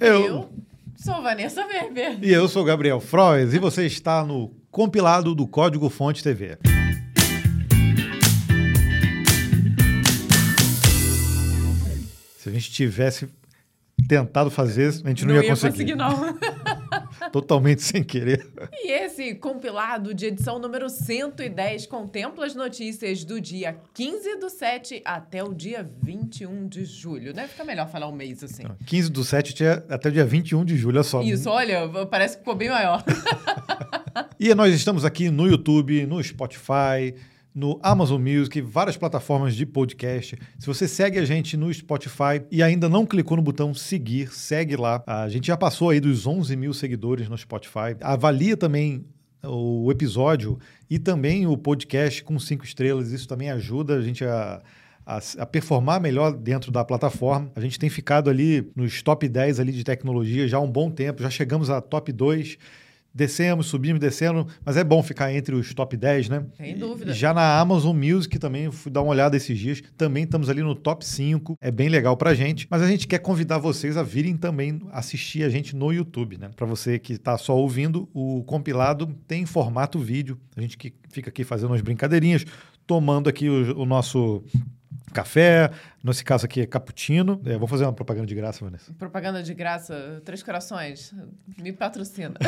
Eu. sou Vanessa Weber. E eu sou Gabriel Froes e você está no compilado do Código Fonte TV. Se a gente tivesse tentado fazer, a gente não, Não ia ia conseguir. conseguir, não. Totalmente sem querer. E esse compilado de edição número 110 contempla as notícias do dia 15 do 7 até o dia 21 de julho, né? Fica melhor falar um mês assim. 15 do 7 tinha até o dia 21 de julho, olha só. Isso, olha, parece que ficou bem maior. E nós estamos aqui no YouTube, no Spotify, no Amazon Music, várias plataformas de podcast. Se você segue a gente no Spotify e ainda não clicou no botão seguir, segue lá. A gente já passou aí dos 11 mil seguidores no Spotify. Avalia também o episódio e também o podcast com cinco estrelas. Isso também ajuda a gente a a, a performar melhor dentro da plataforma. A gente tem ficado ali nos top 10 ali de tecnologia já há um bom tempo, já chegamos a top 2. Descemos, subimos, descendo, mas é bom ficar entre os top 10, né? Sem dúvida. Já na Amazon Music também, fui dar uma olhada esses dias, também estamos ali no top 5, é bem legal pra gente, mas a gente quer convidar vocês a virem também assistir a gente no YouTube, né? Pra você que tá só ouvindo, o compilado tem formato vídeo, a gente que fica aqui fazendo umas brincadeirinhas, tomando aqui o, o nosso café, nesse caso aqui é cappuccino. É, vou fazer uma propaganda de graça, Vanessa. Propaganda de graça, Três Corações, me patrocina.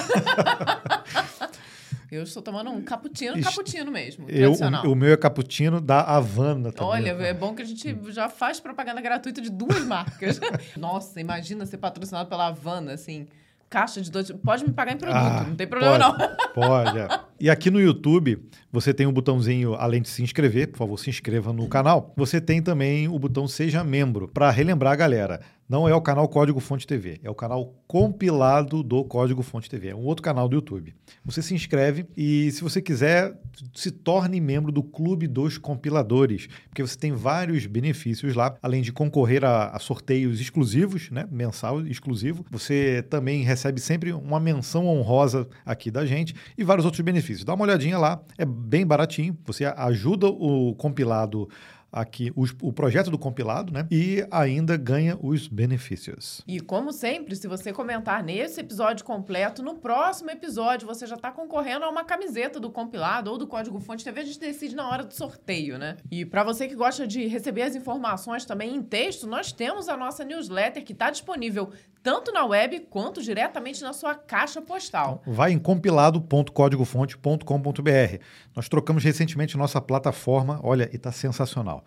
Eu estou tomando um cappuccino, cappuccino mesmo, Eu, tradicional. o, o meu é cappuccino da Havana também. Olha, é bom que a gente já faz propaganda gratuita de duas marcas. Nossa, imagina ser patrocinado pela Havana, assim, caixa de dois. Pode me pagar em produto, Ah, não tem problema pode, não. Pode. é. E aqui no YouTube, você tem um botãozinho, além de se inscrever, por favor, se inscreva no canal. Você tem também o botão Seja Membro. Para relembrar a galera, não é o canal Código Fonte TV, é o canal compilado do Código Fonte TV. É um outro canal do YouTube. Você se inscreve e, se você quiser, se torne membro do Clube dos Compiladores, porque você tem vários benefícios lá, além de concorrer a, a sorteios exclusivos, né, mensal exclusivo. Você também recebe sempre uma menção honrosa aqui da gente e vários outros benefícios. Dá uma olhadinha lá, é bem baratinho. Você ajuda o compilado aqui, os- o projeto do compilado, né? E ainda ganha os benefícios. E como sempre, se você comentar nesse episódio completo, no próximo episódio você já está concorrendo a uma camiseta do compilado ou do Código Fonte TV, a gente decide na hora do sorteio, né? E para você que gosta de receber as informações também em texto, nós temos a nossa newsletter que está disponível tanto na web quanto diretamente na sua caixa postal. Vai em compilado.códigofonte.com.br. Nós trocamos recentemente nossa plataforma, olha, e está sensacional.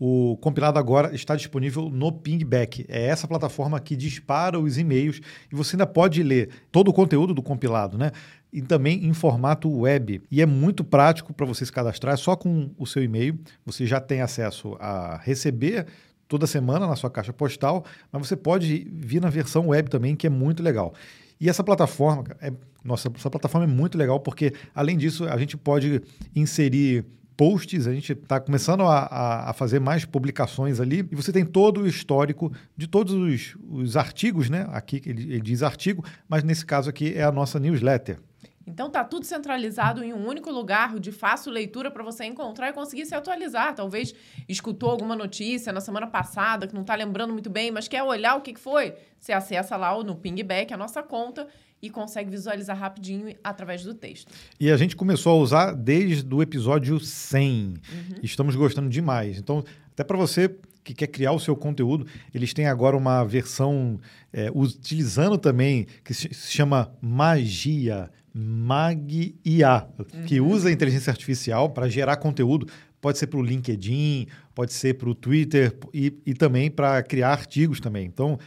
O compilado agora está disponível no Pingback. É essa plataforma que dispara os e-mails e você ainda pode ler todo o conteúdo do compilado, né? E também em formato web. E é muito prático para você se cadastrar, é só com o seu e-mail. Você já tem acesso a receber toda semana na sua caixa postal, mas você pode vir na versão web também, que é muito legal. E essa plataforma, é, nossa, essa plataforma é muito legal porque, além disso, a gente pode inserir posts, a gente está começando a, a- a fazer mais publicações ali, e você tem todo o histórico de todos os, os artigos, né? Aqui ele, ele diz artigo, mas nesse caso aqui é a nossa newsletter. Então tá tudo centralizado em um único lugar de fácil leitura para você encontrar e conseguir se atualizar. Talvez escutou alguma notícia na semana passada que não tá lembrando muito bem, mas quer olhar o que foi. Você acessa lá no Pingback, a nossa conta, e consegue visualizar rapidinho através do texto. E a gente começou a usar desde o episódio 100. Estamos gostando demais. Então, até para você que quer criar o seu conteúdo, eles têm agora uma versão é, utilizando também que se chama Magia, Mag-IA, que usa a inteligência artificial para gerar conteúdo. Pode ser para o LinkedIn, pode ser para o Twitter e, e também para criar artigos também. Então,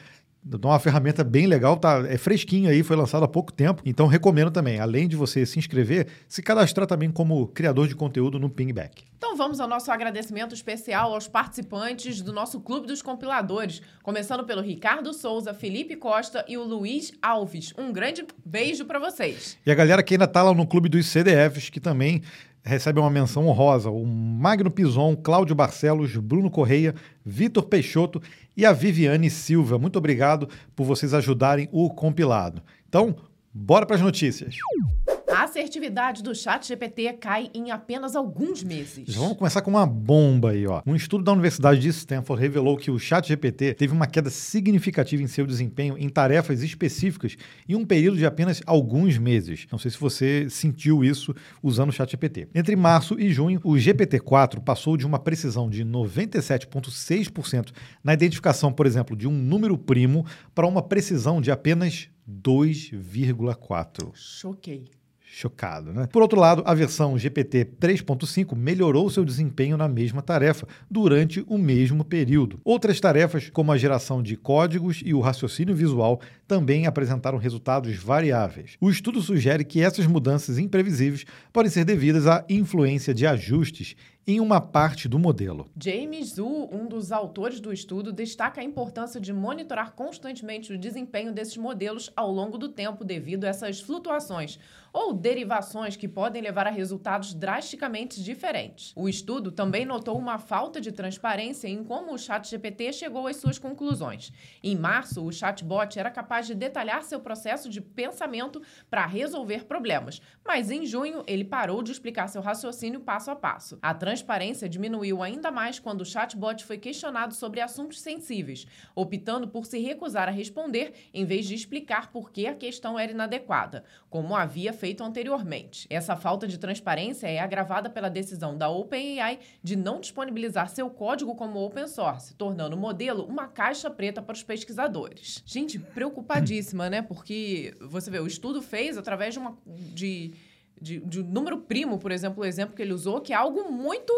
é uma ferramenta bem legal, tá? É fresquinho aí, foi lançado há pouco tempo. Então recomendo também, além de você se inscrever, se cadastrar também como criador de conteúdo no Pingback. Então vamos ao nosso agradecimento especial aos participantes do nosso Clube dos Compiladores, começando pelo Ricardo Souza, Felipe Costa e o Luiz Alves. Um grande beijo para vocês. E a galera que ainda tá lá no clube dos CDFs, que também recebe uma menção honrosa, o Magno Pison, Cláudio Barcelos, Bruno Correia, Vitor Peixoto e a Viviane Silva. Muito obrigado por vocês ajudarem o compilado. Então, bora para as notícias. A assertividade do chat GPT cai em apenas alguns meses. Já vamos começar com uma bomba aí, ó. Um estudo da Universidade de Stanford revelou que o chat GPT teve uma queda significativa em seu desempenho em tarefas específicas em um período de apenas alguns meses. Não sei se você sentiu isso usando o chat GPT. Entre março e junho, o GPT-4 passou de uma precisão de 97,6% na identificação, por exemplo, de um número primo para uma precisão de apenas 2,4. Choquei. Chocado, né? Por outro lado, a versão GPT 3.5 melhorou seu desempenho na mesma tarefa durante o mesmo período. Outras tarefas, como a geração de códigos e o raciocínio visual, também apresentaram resultados variáveis. O estudo sugere que essas mudanças imprevisíveis podem ser devidas à influência de ajustes em uma parte do modelo. James Zhu, um dos autores do estudo, destaca a importância de monitorar constantemente o desempenho desses modelos ao longo do tempo devido a essas flutuações ou derivações que podem levar a resultados drasticamente diferentes. O estudo também notou uma falta de transparência em como o ChatGPT chegou às suas conclusões. Em março, o chatbot era capaz de detalhar seu processo de pensamento para resolver problemas, mas em junho ele parou de explicar seu raciocínio passo a passo. A transparência diminuiu ainda mais quando o chatbot foi questionado sobre assuntos sensíveis, optando por se recusar a responder em vez de explicar por que a questão era inadequada, como havia feito anteriormente. Essa falta de transparência é agravada pela decisão da OpenAI de não disponibilizar seu código como open source, tornando o modelo uma caixa preta para os pesquisadores. Gente, preocupadíssima, né? Porque você vê, o estudo fez através de uma de de, de número primo, por exemplo, o exemplo que ele usou, que é algo muito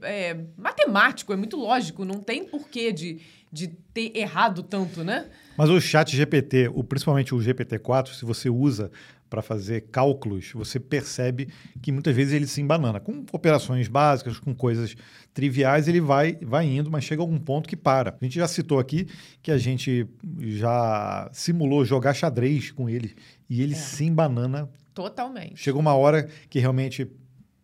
é, matemático, é muito lógico, não tem porquê de, de ter errado tanto, né? Mas o chat GPT, o, principalmente o GPT-4, se você usa para fazer cálculos, você percebe que muitas vezes ele se embanana. Com operações básicas, com coisas triviais, ele vai, vai indo, mas chega a algum ponto que para. A gente já citou aqui que a gente já simulou jogar xadrez com ele e ele é. se embanana Totalmente. Chegou uma hora que realmente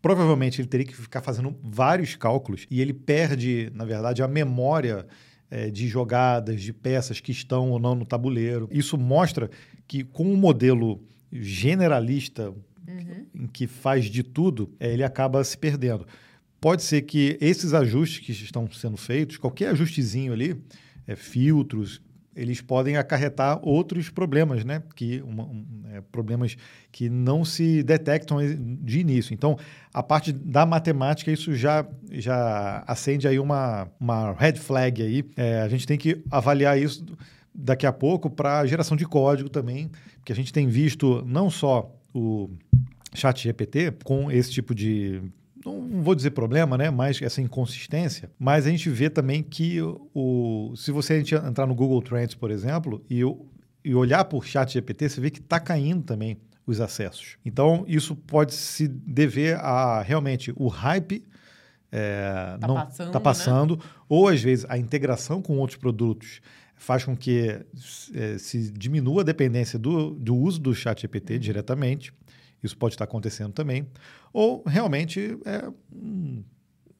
provavelmente ele teria que ficar fazendo vários cálculos e ele perde, na verdade, a memória é, de jogadas, de peças que estão ou não no tabuleiro. Isso mostra que com um modelo generalista, uhum. em que faz de tudo, é, ele acaba se perdendo. Pode ser que esses ajustes que estão sendo feitos, qualquer ajustezinho ali, é, filtros, eles podem acarretar outros problemas, né? Que, uma, um, é, problemas que não se detectam de início. Então, a parte da matemática, isso já, já acende aí uma, uma red flag aí. É, a gente tem que avaliar isso daqui a pouco para geração de código também, porque a gente tem visto não só o chat GPT com esse tipo de não vou dizer problema, né? Mas essa inconsistência. Mas a gente vê também que o, se você entrar no Google Trends, por exemplo, e, e olhar por chat GPT, você vê que está caindo também os acessos. Então, isso pode se dever a realmente o hype é, tá não passando, tá passando né? ou às vezes a integração com outros produtos faz com que é, se diminua a dependência do, do uso do chat GPT uhum. diretamente. Isso pode estar acontecendo também. Ou realmente é, hum,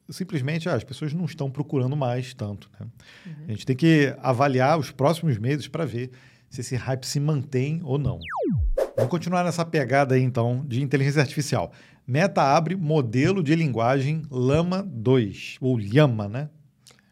simplesmente ah, as pessoas não estão procurando mais tanto. Né? Uhum. A gente tem que avaliar os próximos meses para ver se esse hype se mantém ou não. Vamos continuar nessa pegada aí, então, de inteligência artificial. Meta abre modelo de linguagem Lama 2, ou Llama, né?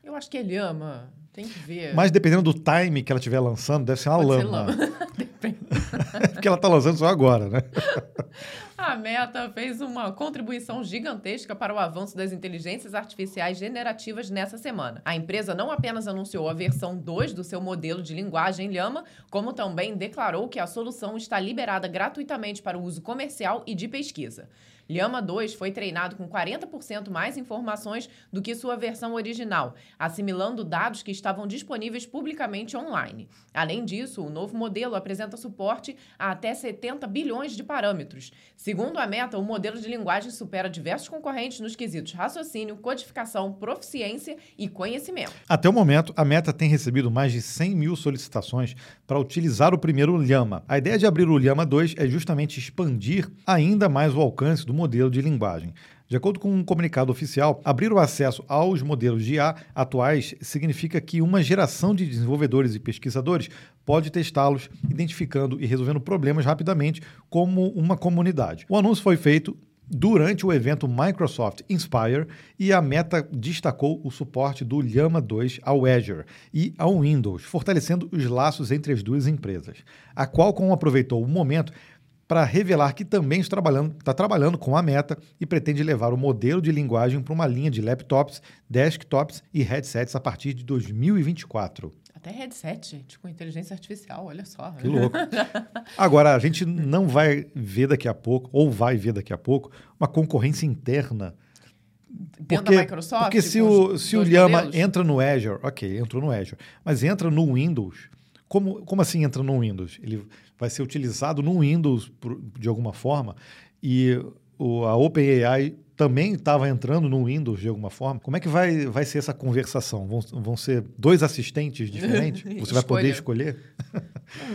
Eu acho que é Llama. Tem que ver. Mas dependendo do time que ela estiver lançando, deve ser uma Pode lama. Ser lama. Porque ela está lançando só agora, né? A Meta fez uma contribuição gigantesca para o avanço das inteligências artificiais generativas nessa semana. A empresa não apenas anunciou a versão 2 do seu modelo de linguagem Llama, como também declarou que a solução está liberada gratuitamente para o uso comercial e de pesquisa. Llama 2 foi treinado com 40% mais informações do que sua versão original, assimilando dados que estavam disponíveis publicamente online. Além disso, o novo modelo apresenta suporte a até 70 bilhões de parâmetros. Segundo a Meta, o modelo de linguagem supera diversos concorrentes nos quesitos raciocínio, codificação, proficiência e conhecimento. Até o momento, a Meta tem recebido mais de 100 mil solicitações para utilizar o primeiro Llama. A ideia de abrir o Llama 2 é justamente expandir ainda mais o alcance do modelo de linguagem. De acordo com um comunicado oficial, abrir o acesso aos modelos de IA atuais significa que uma geração de desenvolvedores e pesquisadores pode testá-los, identificando e resolvendo problemas rapidamente como uma comunidade. O anúncio foi feito durante o evento Microsoft Inspire e a Meta destacou o suporte do Llama 2 ao Azure e ao Windows, fortalecendo os laços entre as duas empresas. A Qualcomm aproveitou o momento para revelar que também está trabalhando, está trabalhando com a Meta e pretende levar o modelo de linguagem para uma linha de laptops, desktops e headsets a partir de 2024. Até headset, gente, com inteligência artificial, olha só. Que louco. Agora, a gente não vai ver daqui a pouco, ou vai ver daqui a pouco, uma concorrência interna. Dentro porque, da Microsoft? Porque se o, se o Llama entra no Azure, ok, entrou no Azure, mas entra no Windows, como, como assim entra no Windows? Ele vai ser utilizado no Windows de alguma forma e o, a OpenAI também estava entrando no Windows de alguma forma. Como é que vai, vai ser essa conversação? Vão, vão ser dois assistentes diferentes? Você vai poder escolher?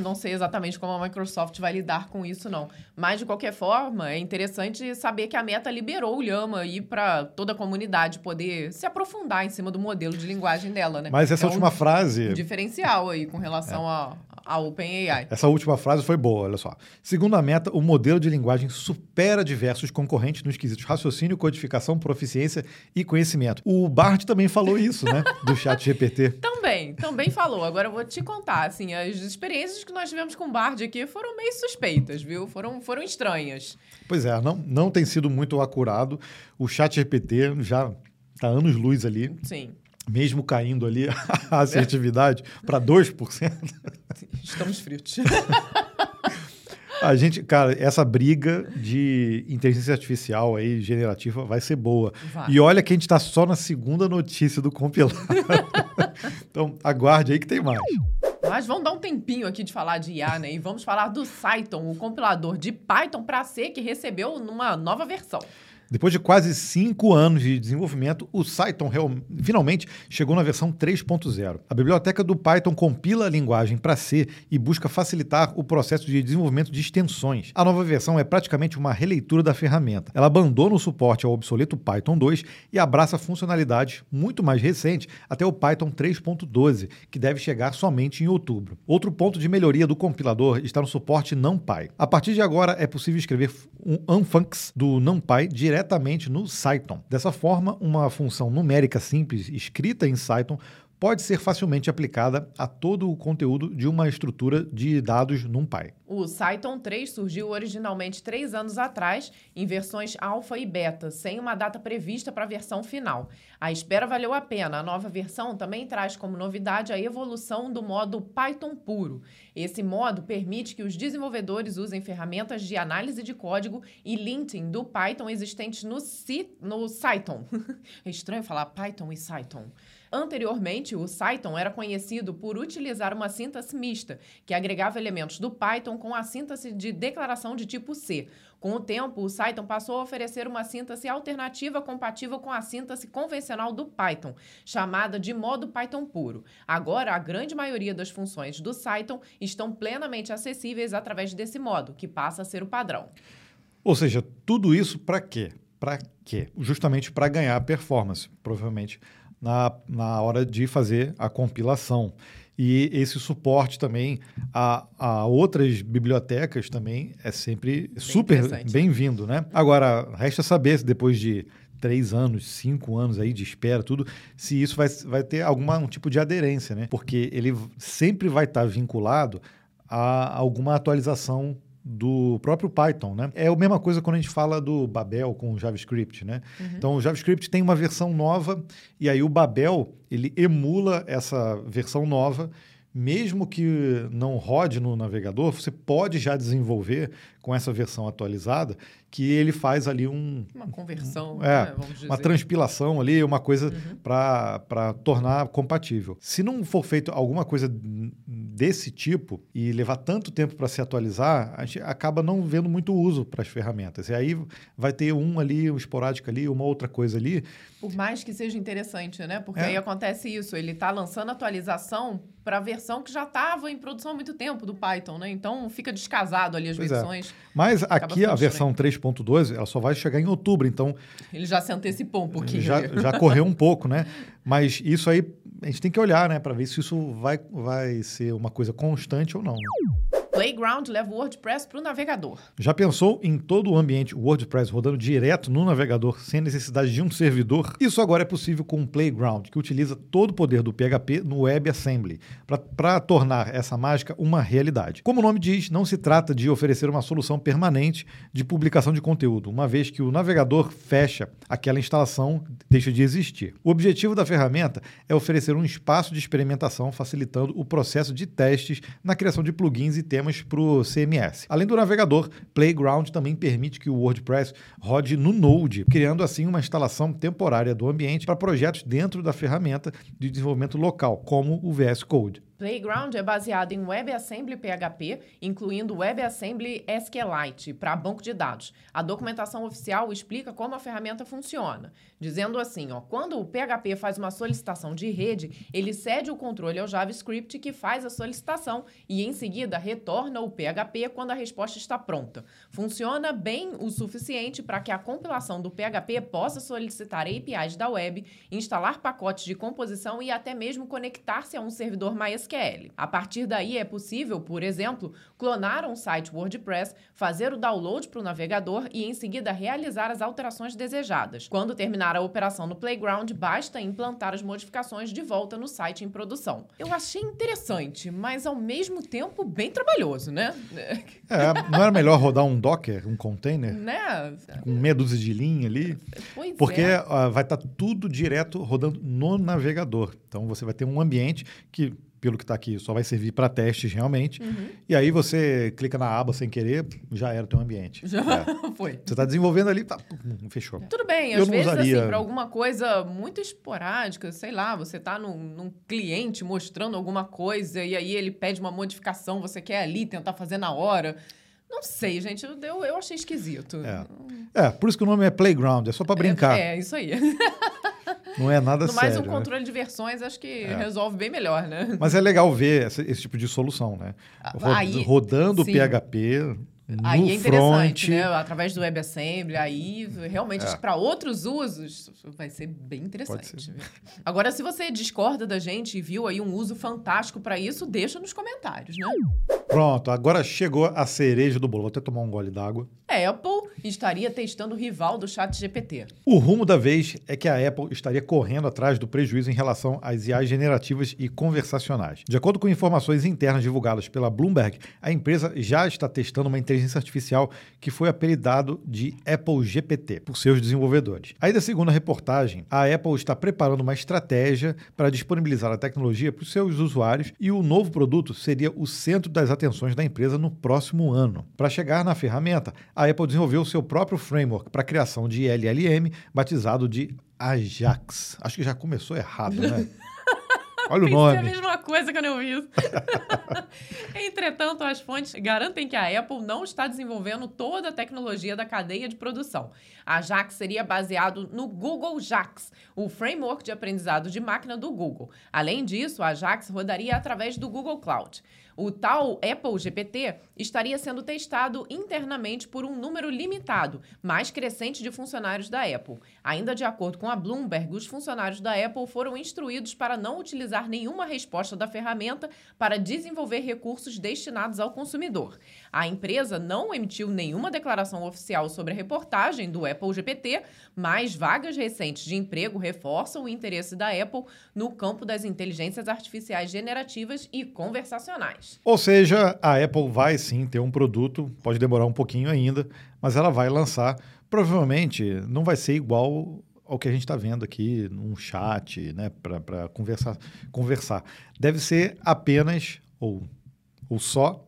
não sei exatamente como a Microsoft vai lidar com isso, não. Mas, de qualquer forma, é interessante saber que a Meta liberou o Llama aí para toda a comunidade poder se aprofundar em cima do modelo de linguagem dela, né? Mas essa é última um frase... diferencial aí com relação é. a, a OpenAI. Essa última frase foi boa, olha só. Segundo a Meta, o modelo de linguagem supera diversos concorrentes nos quesitos raciocínio, codificação, proficiência e conhecimento. O Bart também falou isso, né? Do chat GPT. também, também falou. Agora eu vou te contar, assim, as experiências que nós tivemos com o Bard aqui foram meio suspeitas, viu? Foram, foram estranhas. Pois é, não, não tem sido muito acurado. O chat GPT já está anos luz ali. Sim mesmo caindo ali a assertividade para 2%. Estamos fritos. A gente, cara, essa briga de inteligência artificial aí, generativa, vai ser boa. Vai. E olha que a gente está só na segunda notícia do compilado. então, aguarde aí que tem mais. Mas vamos dar um tempinho aqui de falar de IA, né? E vamos falar do Cython, o compilador de Python para C que recebeu numa nova versão. Depois de quase cinco anos de desenvolvimento, o Cython finalmente chegou na versão 3.0. A biblioteca do Python compila a linguagem para C e busca facilitar o processo de desenvolvimento de extensões. A nova versão é praticamente uma releitura da ferramenta. Ela abandona o suporte ao obsoleto Python 2 e abraça funcionalidades muito mais recentes até o Python 3.12, que deve chegar somente em outubro. Outro ponto de melhoria do compilador está no suporte NumPy. A partir de agora é possível escrever um unfuncs do NumPy direto diretamente no Cython. Dessa forma, uma função numérica simples escrita em Cython pode ser facilmente aplicada a todo o conteúdo de uma estrutura de dados NumPy. O Cython 3 surgiu originalmente três anos atrás, em versões alfa e beta, sem uma data prevista para a versão final. A espera valeu a pena. A nova versão também traz como novidade a evolução do modo Python puro. Esse modo permite que os desenvolvedores usem ferramentas de análise de código e linting do Python existentes no, C, no Cython. é estranho falar Python e Cython. Anteriormente, o Cython era conhecido por utilizar uma síntese mista, que agregava elementos do Python com a síntese de declaração de tipo C. Com o tempo, o Cython passou a oferecer uma síntese alternativa compatível com a síntese convencional do Python, chamada de modo Python puro. Agora, a grande maioria das funções do Cython estão plenamente acessíveis através desse modo, que passa a ser o padrão. Ou seja, tudo isso para quê? Para quê? Justamente para ganhar performance, provavelmente na, na hora de fazer a compilação. E esse suporte também a, a outras bibliotecas também é sempre bem super bem-vindo, né? Agora, resta saber se depois de três anos, cinco anos aí de espera, tudo, se isso vai, vai ter algum tipo de aderência, né? Porque ele sempre vai estar vinculado a alguma atualização do próprio Python, né? É a mesma coisa quando a gente fala do Babel com o JavaScript, né? Uhum. Então, o JavaScript tem uma versão nova e aí o Babel, ele emula essa versão nova mesmo que não rode no navegador, você pode já desenvolver com essa versão atualizada que ele faz ali um uma conversão, um, é, né, uma transpilação ali, uma coisa uhum. para tornar compatível. Se não for feito alguma coisa desse tipo e levar tanto tempo para se atualizar, a gente acaba não vendo muito uso para as ferramentas. E aí vai ter um ali, um esporádico ali, uma outra coisa ali. Por mais que seja interessante, né? Porque é. aí acontece isso, ele está lançando atualização para a versão que já estava em produção há muito tempo do Python, né? Então fica descasado ali as Pois é. Mas aqui a versão 3.12, ela só vai chegar em outubro, então Ele já se antecipou um pouquinho. já, já correu um pouco, né? Mas isso aí a gente tem que olhar, né, para ver se isso vai, vai ser uma coisa constante ou não. Playground leva o WordPress para o navegador. Já pensou em todo o ambiente WordPress rodando direto no navegador sem necessidade de um servidor? Isso agora é possível com o Playground, que utiliza todo o poder do PHP no WebAssembly para tornar essa mágica uma realidade. Como o nome diz, não se trata de oferecer uma solução permanente de publicação de conteúdo, uma vez que o navegador fecha, aquela instalação deixa de existir. O objetivo da ferramenta é oferecer um espaço de experimentação, facilitando o processo de testes na criação de plugins e temas para o CMS. Além do navegador, Playground também permite que o WordPress rode no Node, criando assim uma instalação temporária do ambiente para projetos dentro da ferramenta de desenvolvimento local, como o VS Code. Playground é baseado em WebAssembly PHP, incluindo WebAssembly SQLite para banco de dados. A documentação oficial explica como a ferramenta funciona, dizendo assim, ó, quando o PHP faz uma solicitação de rede, ele cede o controle ao JavaScript que faz a solicitação e em seguida retorna o PHP quando a resposta está pronta. Funciona bem o suficiente para que a compilação do PHP possa solicitar APIs da web, instalar pacotes de composição e até mesmo conectar-se a um servidor MySQL. A partir daí é possível, por exemplo, clonar um site WordPress, fazer o download para o navegador e em seguida realizar as alterações desejadas. Quando terminar a operação no Playground, basta implantar as modificações de volta no site em produção. Eu achei interessante, mas ao mesmo tempo bem trabalhoso, né? É, não era melhor rodar um Docker, um container, né? com meia dúzia de linha ali? Pois Porque é. ah, vai estar tudo direto rodando no navegador. Então você vai ter um ambiente que, pelo que está aqui, só vai servir para testes realmente. Uhum. E aí você clica na aba sem querer, já era o teu ambiente. Já É. foi. Você está desenvolvendo ali, tá, fechou. Tudo bem, Eu às vezes, usaria- assim, para alguma coisa muito esporádica, sei lá, você tá num, num cliente mostrando alguma coisa e aí ele pede uma modificação, você quer ali tentar fazer na hora. Não sei, gente, eu, eu, eu achei esquisito. É. É, por isso que o nome é Playground, é só para brincar. É, é, isso aí. Não é nada No mais, sério. um né? controle de versões acho que resolve bem melhor, né? Mas é legal ver esse, esse tipo de solução, né? Ro- aí- rodando sim. PHP no Aí é interessante, front. né? Através do WebAssembly, aí realmente É. para outros usos vai ser bem interessante. ser. Agora, se você discorda da gente e viu aí um uso fantástico para isso, deixa nos comentários, né? Pronto, agora chegou a cereja do bolo. Vou até tomar um gole d'água. A Apple estaria testando o rival do ChatGPT. O rumo da vez é que a Apple estaria correndo atrás do prejuízo em relação às IAs generativas e conversacionais. De acordo com informações internas divulgadas pela Bloomberg, a empresa já está testando uma inteligência artificial que foi apelidado de Apple GPT por seus desenvolvedores. Ainda segundo a reportagem, a Apple está preparando uma estratégia para disponibilizar a tecnologia para os seus usuários e o novo produto seria o centro das atenções da empresa no próximo ano. Para chegar na ferramenta, a Apple desenvolveu seu próprio framework para a criação de LLM, batizado de Ajax. Acho que já começou errado, né? Olha o Pensei a nome. mesma coisa quando eu vi. Entretanto, as fontes garantem que a Apple não está desenvolvendo toda a tecnologia da cadeia de produção. A JAX seria baseado no Google JAX, o framework de aprendizado de máquina do Google. Além disso, a JAX rodaria através do Google Cloud. O tal Apple GPT estaria sendo testado internamente por um número limitado, mais crescente de funcionários da Apple. Ainda de acordo com a Bloomberg, os funcionários da Apple foram instruídos para não utilizar nenhuma resposta da ferramenta para desenvolver recursos destinados ao consumidor. A empresa não emitiu nenhuma declaração oficial sobre a reportagem do Apple GPT, mas vagas recentes de emprego reforçam o interesse da Apple no campo das inteligências artificiais generativas e conversacionais. Ou seja, a Apple vai sim ter um produto, pode demorar um pouquinho ainda, mas ela vai lançar. Provavelmente não vai ser igual ao que a gente está vendo aqui num chat, né, para conversar, conversar. Deve ser apenas ou, ou só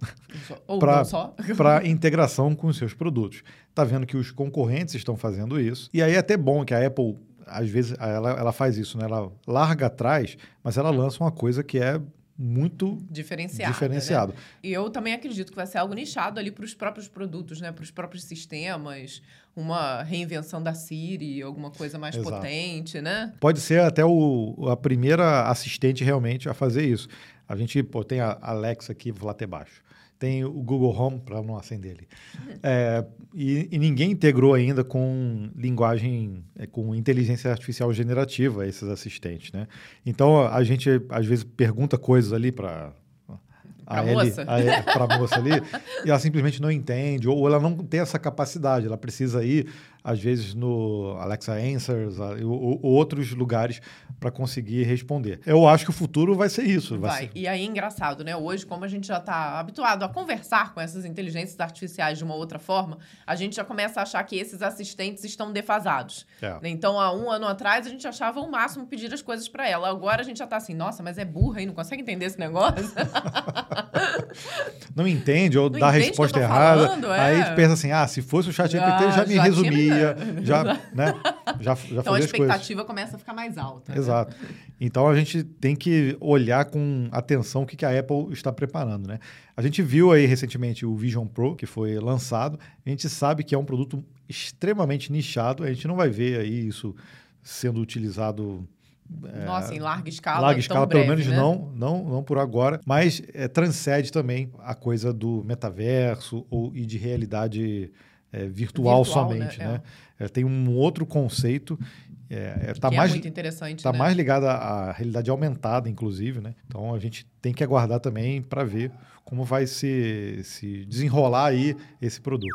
para integração com os seus produtos. Está vendo que os concorrentes estão fazendo isso. E aí é até bom que a Apple, às vezes, ela, ela faz isso, né? Ela larga atrás, mas ela lança uma coisa que é muito Diferenciado. diferenciado. né? E eu também acredito que vai ser algo nichado ali para os próprios produtos, né? Para os próprios sistemas, uma reinvenção da Siri, alguma coisa mais Exato. potente, né? Pode ser até o, a primeira assistente realmente a fazer isso. A gente pô, tem a Alexa aqui, vou lá até baixo. Tem o Google Home para não acender ele. É, e, e, ninguém integrou ainda com linguagem, é, com inteligência artificial generativa esses assistentes, né? Então a gente às vezes pergunta coisas ali para a moça. Para a moça ali, e ela simplesmente não entende, ou ela não tem essa capacidade, ela precisa ir às vezes no Alexa Answers ou, ou outros lugares para conseguir responder. Eu acho que o futuro vai ser isso. Vai. vai. Ser... E aí, engraçado, né? Hoje, como a gente já está habituado a conversar com essas inteligências artificiais de uma outra forma, a gente já começa a achar que esses assistentes estão defasados. É. Então, há um ano atrás, a gente achava o máximo pedir as coisas para ela. Agora a gente já está assim, nossa, mas é burra e não consegue entender esse negócio. não entende ou não dá a resposta errada. Falando, é. Aí pensa assim, ah, se fosse o chat GPT, já, já me já resumia já, né, já, já Então a expectativa começa a ficar mais alta. Né? Exato. Né? Então a gente tem que olhar com atenção o que, que a Apple está preparando, né? A gente viu aí recentemente o Vision Pro, que foi lançado. A gente sabe que é um produto extremamente nichado. A gente não vai ver aí isso sendo utilizado é, Nossa, em larga escala. Larga escala, breve, pelo menos né? não, não, não por agora, mas é, transcende também a coisa do metaverso ou, e de realidade é, virtual, virtual, somente, né? né? É. tem um outro conceito é, é, tá que é mais, é muito interessante. Está né? mais ligado à realidade aumentada, inclusive, né? Então a gente tem que aguardar também para ver como vai se, se desenrolar aí esse produto.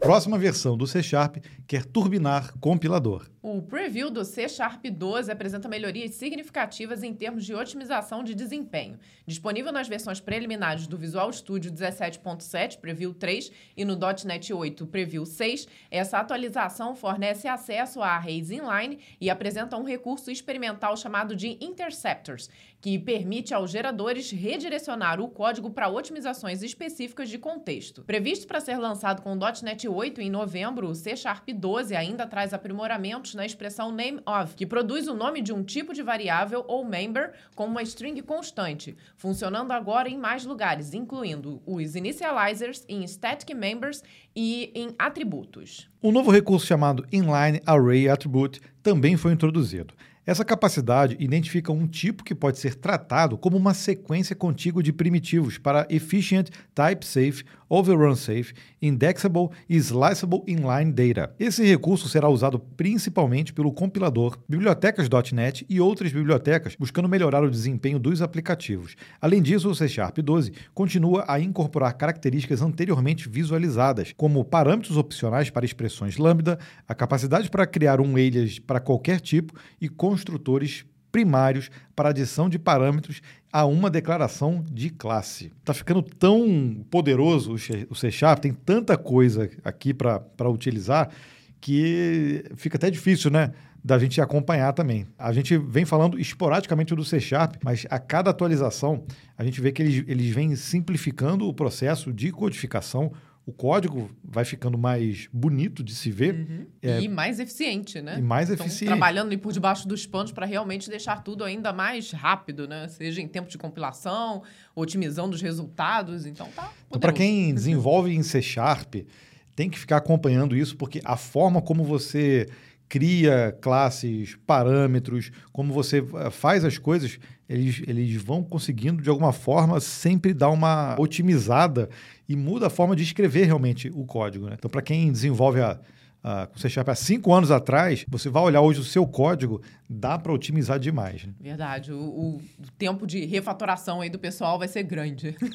Próxima versão do C Sharp quer turbinar compilador. O preview do C Sharp 12 apresenta melhorias significativas em termos de otimização de desempenho. Disponível nas versões preliminares do Visual Studio 17.7 Preview 3 e no .NET 8 Preview 6, essa atualização fornece acesso a arrays inline e apresenta um recurso experimental chamado de Interceptors, que permite aos geradores redirecionar o código para otimizações específicas de contexto. Previsto para ser lançado com .NET 8 em novembro, o C Sharp 12 ainda traz aprimoramentos na expressão nameOf, que produz o nome de um tipo de variável ou member com uma string constante, funcionando agora em mais lugares, incluindo os initializers em static members e em atributos. Um novo recurso chamado Inline Array Attribute também foi introduzido. Essa capacidade identifica um tipo que pode ser tratado como uma sequência contígua de primitivos para efficient, type safe, overrun safe, indexable e sliceable inline data. Esse recurso será usado principalmente pelo compilador, bibliotecas .NET e outras bibliotecas buscando melhorar o desempenho dos aplicativos. Além disso, o C Sharp 12 continua a incorporar características anteriormente visualizadas, como parâmetros opcionais para expressões lambda, a capacidade para criar um alias para qualquer tipo e construtores primários para adição de parâmetros a uma declaração de classe. Está ficando tão poderoso o C Sharp, tem tanta coisa aqui para utilizar que fica até difícil, né? Da gente acompanhar também. A gente vem falando esporadicamente do C Sharp, mas a cada atualização a gente vê que eles, eles vêm simplificando o processo de codificação, o código vai ficando mais bonito de se ver. Uhum. É, e mais eficiente, né? E mais então, eficiente. Trabalhando por debaixo dos panos para realmente deixar tudo ainda mais rápido, né? Seja em tempo de compilação, otimizando os resultados. Então tá. Então, para quem desenvolve em C Sharp, tem que ficar acompanhando isso, porque a forma como você cria classes, parâmetros, como você eh, faz as coisas, eles, eles vão conseguindo, de alguma forma, sempre dar uma otimizada e muda a forma de escrever realmente o código. Né? Então, para quem desenvolve a, a C Sharp há cinco anos atrás, você vai olhar hoje o seu código, dá para otimizar demais. Né? Verdade. O, o, tempo de refatoração aí do pessoal vai ser grande.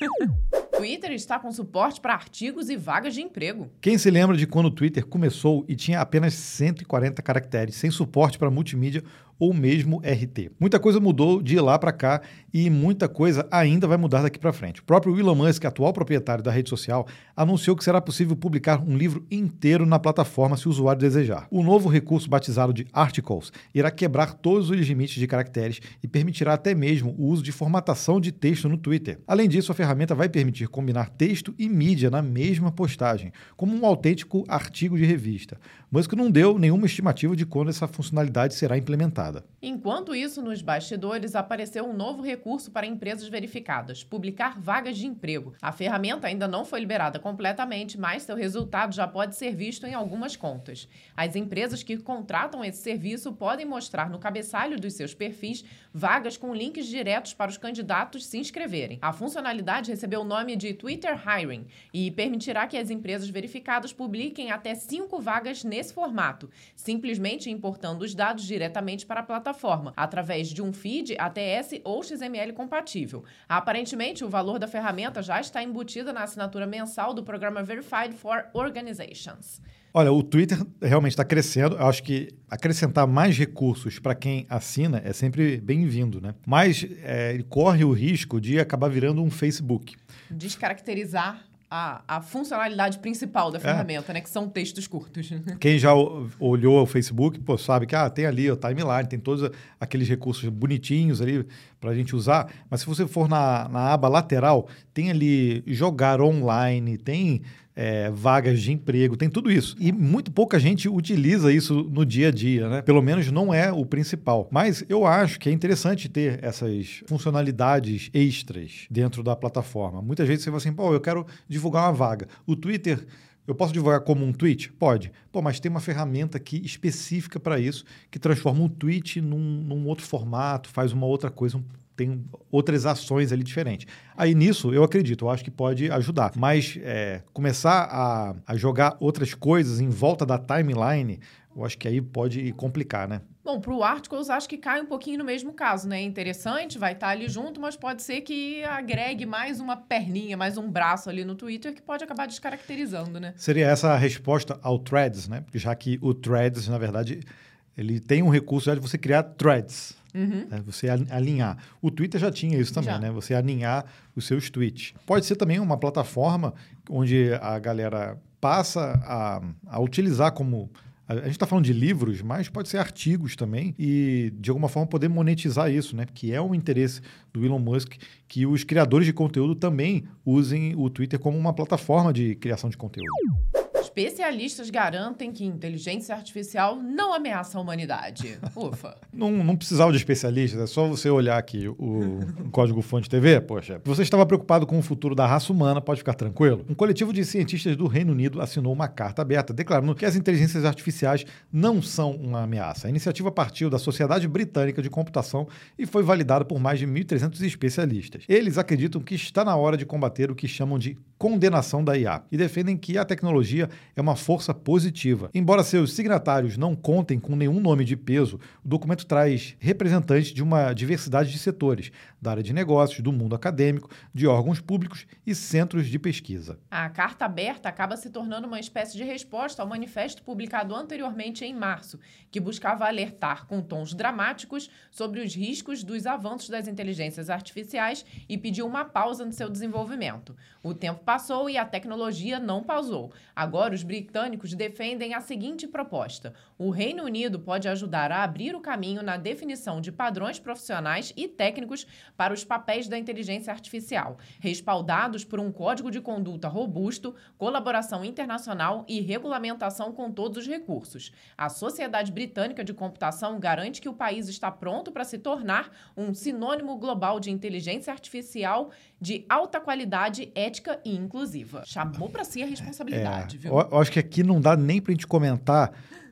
Twitter está com suporte para artigos e vagas de emprego. Quem se lembra de quando o Twitter começou e tinha apenas 140 caracteres, sem suporte para multimídia ou mesmo RT. Muita coisa mudou de lá para cá e muita coisa ainda vai mudar daqui para frente. O próprio Elon Musk, atual proprietário da rede social, anunciou que será possível publicar um livro inteiro na plataforma se o usuário desejar. O novo recurso batizado de Articles irá quebrar todos os limites de caracteres e permitirá até mesmo o uso de formatação de texto no Twitter. Além disso, a ferramenta vai permitir combinar texto e mídia na mesma postagem, como um autêntico artigo de revista. Musk não deu nenhuma estimativa de quando essa funcionalidade será implementada. Enquanto isso, nos bastidores apareceu um novo recurso para empresas verificadas: publicar vagas de emprego. A ferramenta ainda não foi liberada completamente, mas seu resultado já pode ser visto em algumas contas. As empresas que contratam esse serviço podem mostrar no cabeçalho dos seus perfis vagas com links diretos para os candidatos se inscreverem. A funcionalidade recebeu o nome de Twitter Hiring e permitirá que as empresas verificadas publiquem até cinco vagas nesse formato, simplesmente importando os dados diretamente para a plataforma, através de um feed ATS ou XML compatível. Aparentemente, o valor da ferramenta já está embutida na assinatura mensal do programa Verified for Organizations. Olha, o Twitter realmente está crescendo. Eu acho que acrescentar mais recursos para quem assina é sempre bem-vindo, né? Mas é, ele corre o risco de acabar virando um Facebook. Descaracterizar a, a funcionalidade principal da é. ferramenta, é. né? Que são textos curtos. Quem já olhou o Facebook, pô, sabe que ah, tem ali o timeline, tem todos aqueles recursos bonitinhos ali para a gente usar. Mas se você for na, na aba lateral, tem ali jogar online, tem é, vagas de emprego, tem tudo isso. E muito pouca gente utiliza isso no dia a dia, né? Pelo menos não é o principal. Mas eu acho que é interessante ter essas funcionalidades extras dentro da plataforma. Muitas vezes você fala assim, pô, eu quero divulgar uma vaga. O Twitter eu posso divulgar como um tweet? Pode. Pô, mas tem uma ferramenta aqui específica para isso, que transforma um tweet num, num, outro formato, faz uma outra coisa um tem outras ações ali diferentes. Aí nisso eu acredito, eu acho que pode ajudar. Mas é, começar a, a jogar outras coisas em volta da timeline, eu acho que aí pode complicar, né? Bom, para o Articles, acho que cai um pouquinho no mesmo caso, né? Interessante, vai estar tá ali junto, mas pode ser que agregue mais uma perninha, mais um braço ali no Twitter que pode acabar descaracterizando, né? Seria essa a resposta ao Threads, né? Já que o Threads, na verdade, ele tem um recurso de você criar threads. Uhum. Né? Você alinhar. O Twitter já tinha isso também, já. né? Você alinhar os seus tweets. Pode ser também uma plataforma onde a galera passa a, a utilizar como a gente está falando de livros, mas pode ser artigos também e, de alguma forma, poder monetizar isso, né? Que é um interesse do Elon Musk que os criadores de conteúdo também usem o Twitter como uma plataforma de criação de conteúdo. Especialistas garantem que inteligência artificial não ameaça a humanidade. Ufa. não, não precisava de especialistas, é só você olhar aqui o, o código-fonte TV. Poxa, você estava preocupado com o futuro da raça humana, pode ficar tranquilo. Um coletivo de cientistas do Reino Unido assinou uma carta aberta declarando que as inteligências artificiais não são uma ameaça. A iniciativa partiu da Sociedade Britânica de Computação e foi validada por mais de 1.300 especialistas. Eles acreditam que está na hora de combater o que chamam de condenação da IA e defendem que a tecnologia é uma força positiva. Embora seus signatários não contem com nenhum nome de peso, o documento traz representantes de uma diversidade de setores, da área de negócios, do mundo acadêmico, de órgãos públicos e centros de pesquisa. A carta aberta acaba se tornando uma espécie de resposta ao manifesto publicado anteriormente em março, que buscava alertar com tons dramáticos sobre os riscos dos avanços das inteligências artificiais e pediu uma pausa no seu desenvolvimento. O tempo passou e a tecnologia não pausou. Agora, os britânicos defendem a seguinte proposta: o Reino Unido pode ajudar a abrir o caminho na definição de padrões profissionais e técnicos para os papéis da inteligência artificial, respaldados por um código de conduta robusto, colaboração internacional e regulamentação com todos os recursos. A Sociedade Britânica de Computação garante que o país está pronto para se tornar um sinônimo global de inteligência artificial de alta qualidade, ética e inclusiva. Chamou para si a responsabilidade, é, viu? Eu acho que aqui não dá nem para a gente comentar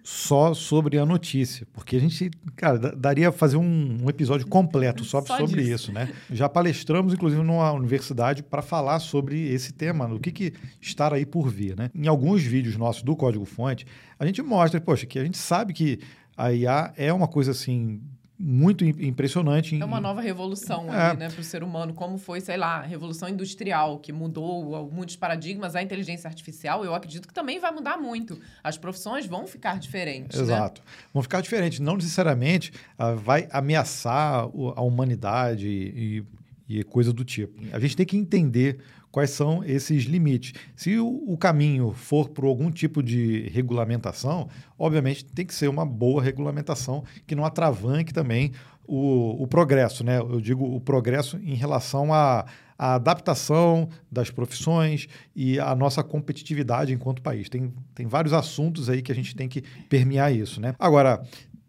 só sobre a notícia, porque a gente, cara, daria fazer um, um episódio completo só, só sobre disso. isso, né? Já palestramos, inclusive, numa universidade para falar sobre esse tema, o que, que estar aí por vir, né? Em alguns vídeos nossos do Código Fonte, a gente mostra, poxa, que a gente sabe que a IA é uma coisa assim muito impressionante. É uma nova revolução é. né, para o ser humano, como foi, sei lá, a revolução industrial, que mudou muitos paradigmas, a inteligência artificial, eu acredito que também vai mudar muito. As profissões vão ficar diferentes. Né? Exato. Né? Vão ficar diferentes. Não necessariamente uh, vai ameaçar a humanidade e, e coisa do tipo. A gente tem que entender quais são esses limites. Se o, o caminho for por algum tipo de regulamentação, obviamente tem que ser uma boa regulamentação que não atravanque também o, o progresso, né? Eu digo o progresso em relação à, adaptação das profissões e a nossa competitividade enquanto país. Tem, tem vários assuntos aí que a gente tem que permear isso, né? Agora,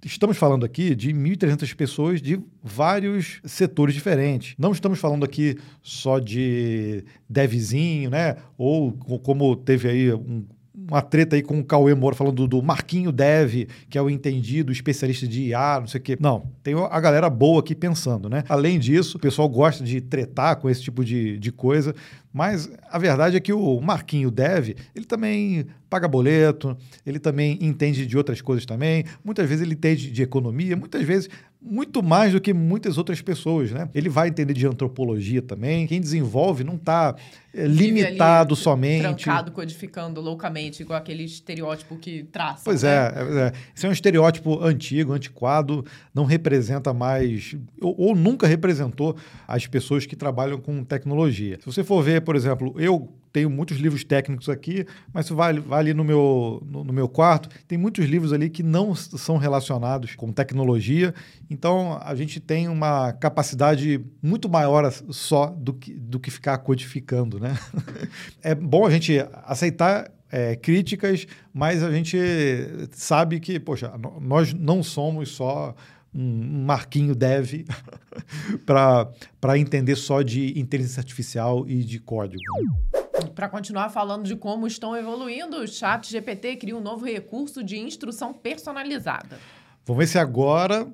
estamos falando aqui de 1.300 pessoas de vários setores diferentes. Não estamos falando aqui só de devzinho, né? Ou como teve aí um uma treta aí com o Cauê Moura falando do, Marquinho Dev, que é o entendido, especialista de IA, não sei o quê. Não, tem a galera boa aqui pensando, né? Além disso, o pessoal gosta de tretar com esse tipo de, de coisa, mas a verdade é que o Marquinho Dev, ele também paga boleto, ele também entende de outras coisas também, muitas vezes ele entende de economia, muitas vezes muito mais do que muitas outras pessoas, né? Ele vai entender de antropologia também. Quem desenvolve não está é, limitado ali, somente. Trancado, codificando loucamente, igual aquele estereótipo que traça. Pois né? é, é, esse é um estereótipo antigo, antiquado, não representa mais, ou, ou, nunca representou as pessoas que trabalham com tecnologia. Se você for ver, por exemplo, eu tenho muitos livros técnicos aqui, mas se vai, vai ali no meu, no, no, meu quarto, tem muitos livros ali que não são relacionados com tecnologia. Então, a gente tem uma capacidade muito maior só do que, do que ficar codificando, né? é bom a gente aceitar é, críticas, mas a gente sabe que, poxa, nós não somos só um marquinho dev para entender só de inteligência artificial e de código. Para continuar falando de como estão evoluindo, o Chat GPT cria um novo recurso de instrução personalizada. Vamos ver se agora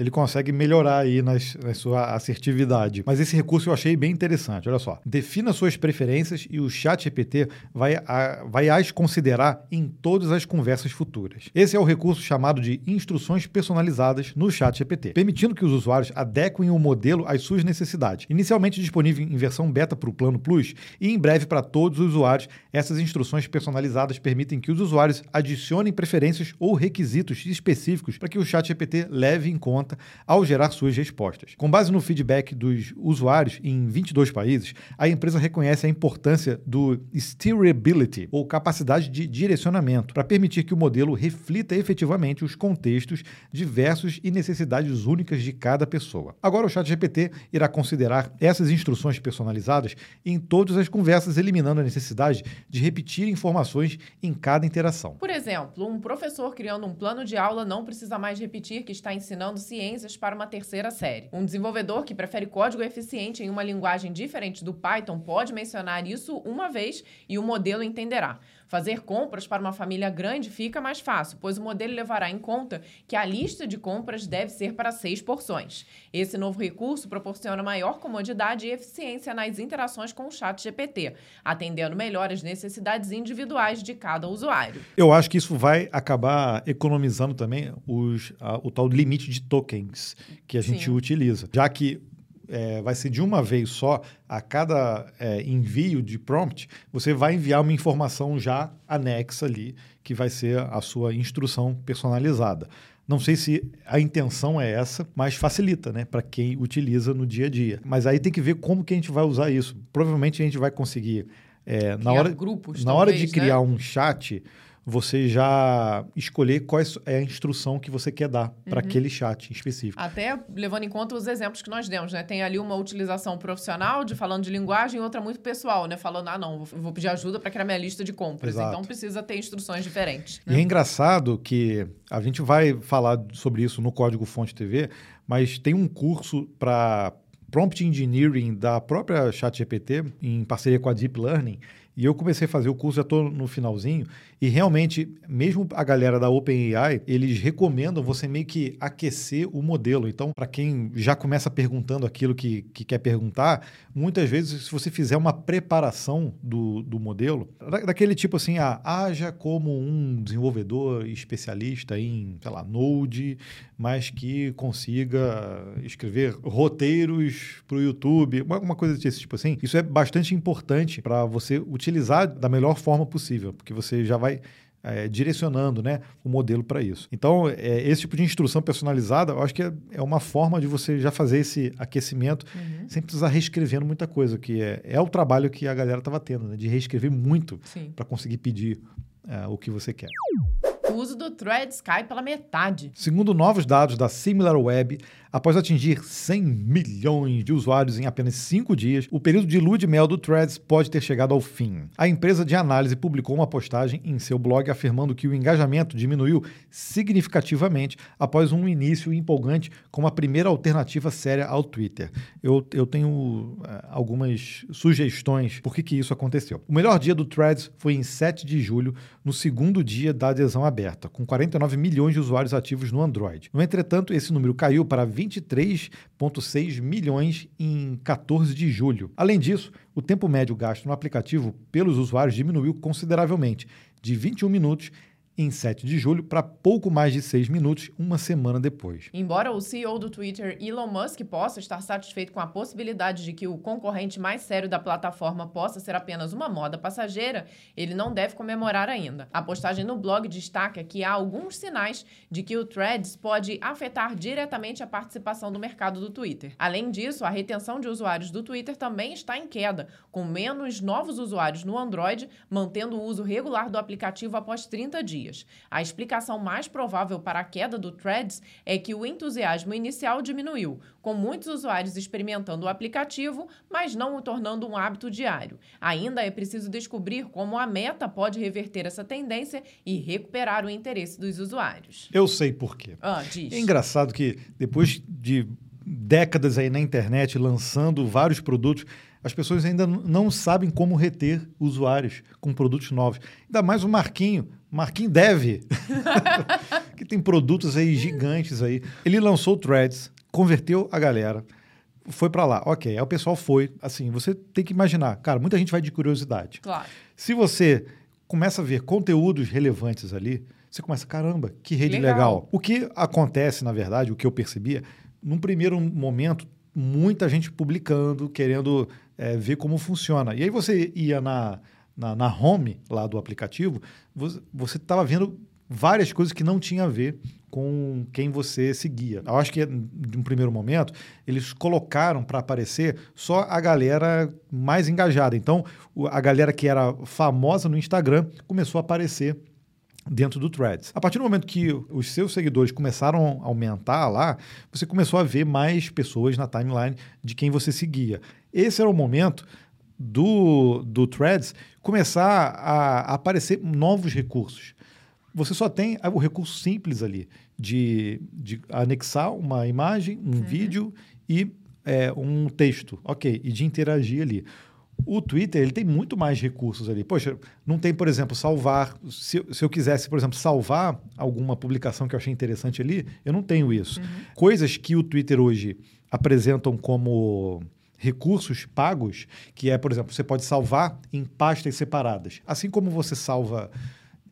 ele consegue melhorar aí nas, na sua assertividade. Mas esse recurso eu achei bem interessante. Olha só. Defina suas preferências e o chat GPT vai, a, vai as considerar em todas as conversas futuras. Esse é o recurso chamado de instruções personalizadas no chat GPT, permitindo que os usuários adequem o modelo às suas necessidades. Inicialmente disponível em versão beta para o plano Plus e em breve para todos os usuários, essas instruções personalizadas permitem que os usuários adicionem preferências ou requisitos específicos para que o chat GPT leve em conta conta ao gerar suas respostas. Com base no feedback dos usuários em 22 países, a empresa reconhece a importância do steerability, ou capacidade de direcionamento, para permitir que o modelo reflita efetivamente os contextos diversos e necessidades únicas de cada pessoa. Agora, o ChatGPT irá considerar essas instruções personalizadas em todas as conversas, eliminando a necessidade de repetir informações em cada interação. Por exemplo, um professor criando um plano de aula não precisa mais repetir que está ensinando ciências para uma terceira série. Um desenvolvedor que prefere código eficiente em uma linguagem diferente do Python pode mencionar isso uma vez e o modelo entenderá. Fazer compras para uma família grande fica mais fácil, pois o modelo levará em conta que a lista de compras deve ser para seis porções. Esse novo recurso proporciona maior comodidade e eficiência nas interações com o chat GPT, atendendo melhor as necessidades individuais de cada usuário. Eu acho que isso vai acabar economizando também os, a, o tal limite de tokens que a gente Sim. utiliza, já que é, vai ser de uma vez só, a cada é, envio de prompt, você vai enviar uma informação já anexa ali, que vai ser a sua instrução personalizada. Não sei se a intenção é essa, mas facilita, né, para quem utiliza no dia a dia. Mas aí tem que ver como que a gente vai usar isso. Provavelmente a gente vai conseguir é, na hora, grupos, na talvez, hora de criar né? um chat, você já escolher qual é a instrução que você quer dar para uhum. aquele chat específico. Até levando em conta os exemplos que nós demos, né? Tem ali uma utilização profissional de falando de linguagem, outra muito pessoal, né? Falando, ah, não, vou pedir ajuda para criar minha lista de compras. Exato. Então precisa ter instruções diferentes. Né? E é engraçado que a gente vai falar sobre isso no Código Fonte TV, mas tem um curso para prompt engineering da própria ChatGPT em parceria com a Deep Learning e eu comecei a fazer o curso, já estou no finalzinho, e realmente, mesmo a galera da OpenAI, eles recomendam você meio que aquecer o modelo. Então, para quem já começa perguntando aquilo que, que quer perguntar, muitas vezes, se você fizer uma preparação do, do modelo, daquele tipo assim, ah, haja como um desenvolvedor especialista em, sei lá, Node, mas que consiga escrever roteiros para o YouTube, uma, uma coisa desse tipo assim. Isso é bastante importante para você utilizar da melhor forma possível, porque você já vai é, direcionando né, o modelo para isso. Então, é, esse tipo de instrução personalizada, eu acho que é, é, uma forma de você já fazer esse aquecimento uhum. sem precisar reescrevendo muita coisa, que é, é o trabalho que a galera estava tendo, né, de reescrever muito para conseguir pedir é, o que você quer. o uso do Threads cai pela metade. Segundo novos dados da SimilarWeb, após atingir 100 milhões de usuários em apenas cinco dias, o período de lua de mel do Threads pode ter chegado ao fim. A empresa de análise publicou uma postagem em seu blog afirmando que o engajamento diminuiu significativamente após um início empolgante como a primeira alternativa séria ao Twitter. Eu, eu tenho é, algumas sugestões por que, que isso aconteceu. O melhor dia do Threads foi em 7 de julho, no segundo dia da adesão aberta, com 49 milhões de usuários ativos no Android. No entretanto, esse número caiu para 23,6 milhões em 14 de julho. Além disso, o tempo médio gasto no aplicativo pelos usuários diminuiu consideravelmente, de 21 minutos em 7 de julho para pouco mais de 6 minutos, uma semana depois. Embora o CEO do Twitter, Elon Musk, possa estar satisfeito com a possibilidade de que o concorrente mais sério da plataforma possa ser apenas uma moda passageira, ele não deve comemorar ainda. A postagem no blog destaca que há alguns sinais de que o Threads pode afetar diretamente a participação do mercado do Twitter. Além disso, a retenção de usuários do Twitter também está em queda, com menos novos usuários no Android, mantendo o uso regular do aplicativo após 30 dias dias. A explicação mais provável para a queda do Threads é que o entusiasmo inicial diminuiu, com muitos usuários experimentando o aplicativo, mas não o tornando um hábito diário. Ainda é preciso descobrir como a meta pode reverter essa tendência e recuperar o interesse dos usuários. Eu sei por quê. Ah, diz. É engraçado que depois de décadas aí na internet lançando vários produtos, as pessoas ainda não sabem como reter usuários com produtos novos. Ainda mais o Marquinho. Marquinho deve. que tem produtos aí gigantes aí. Ele lançou o Threads, converteu a galera, foi para lá. Ok, aí o pessoal foi. Assim, você tem que imaginar. Cara, muita gente vai de curiosidade. Claro. Se você começa a ver conteúdos relevantes ali, você começa, caramba, que rede Legal. legal. O que acontece, na verdade, o que eu percebia, num primeiro momento, muita gente publicando, querendo é, ver como funciona. E aí você ia na, na, na home lá do aplicativo, você estava vendo várias coisas que não tinha a ver com quem você seguia. Eu acho que, de um primeiro momento, eles colocaram para aparecer só a galera mais engajada. Então, a galera que era famosa no Instagram começou a aparecer dentro do Threads. A partir do momento que os seus seguidores começaram a aumentar lá, você começou a ver mais pessoas na timeline de quem você seguia. Esse era o momento do, do Threads começar a, aparecer novos recursos. Você só tem o recurso simples ali de, de anexar uma imagem, um uhum. vídeo e é, um texto, ok, e de interagir ali. O Twitter ele tem muito mais recursos ali. Poxa, não tem, por exemplo, salvar. Se, se, eu quisesse, por exemplo, salvar alguma publicação que eu achei interessante ali, eu não tenho isso. Uhum. Coisas que o Twitter hoje apresentam como recursos pagos, que é, por exemplo, você pode salvar em pastas separadas. Assim como você salva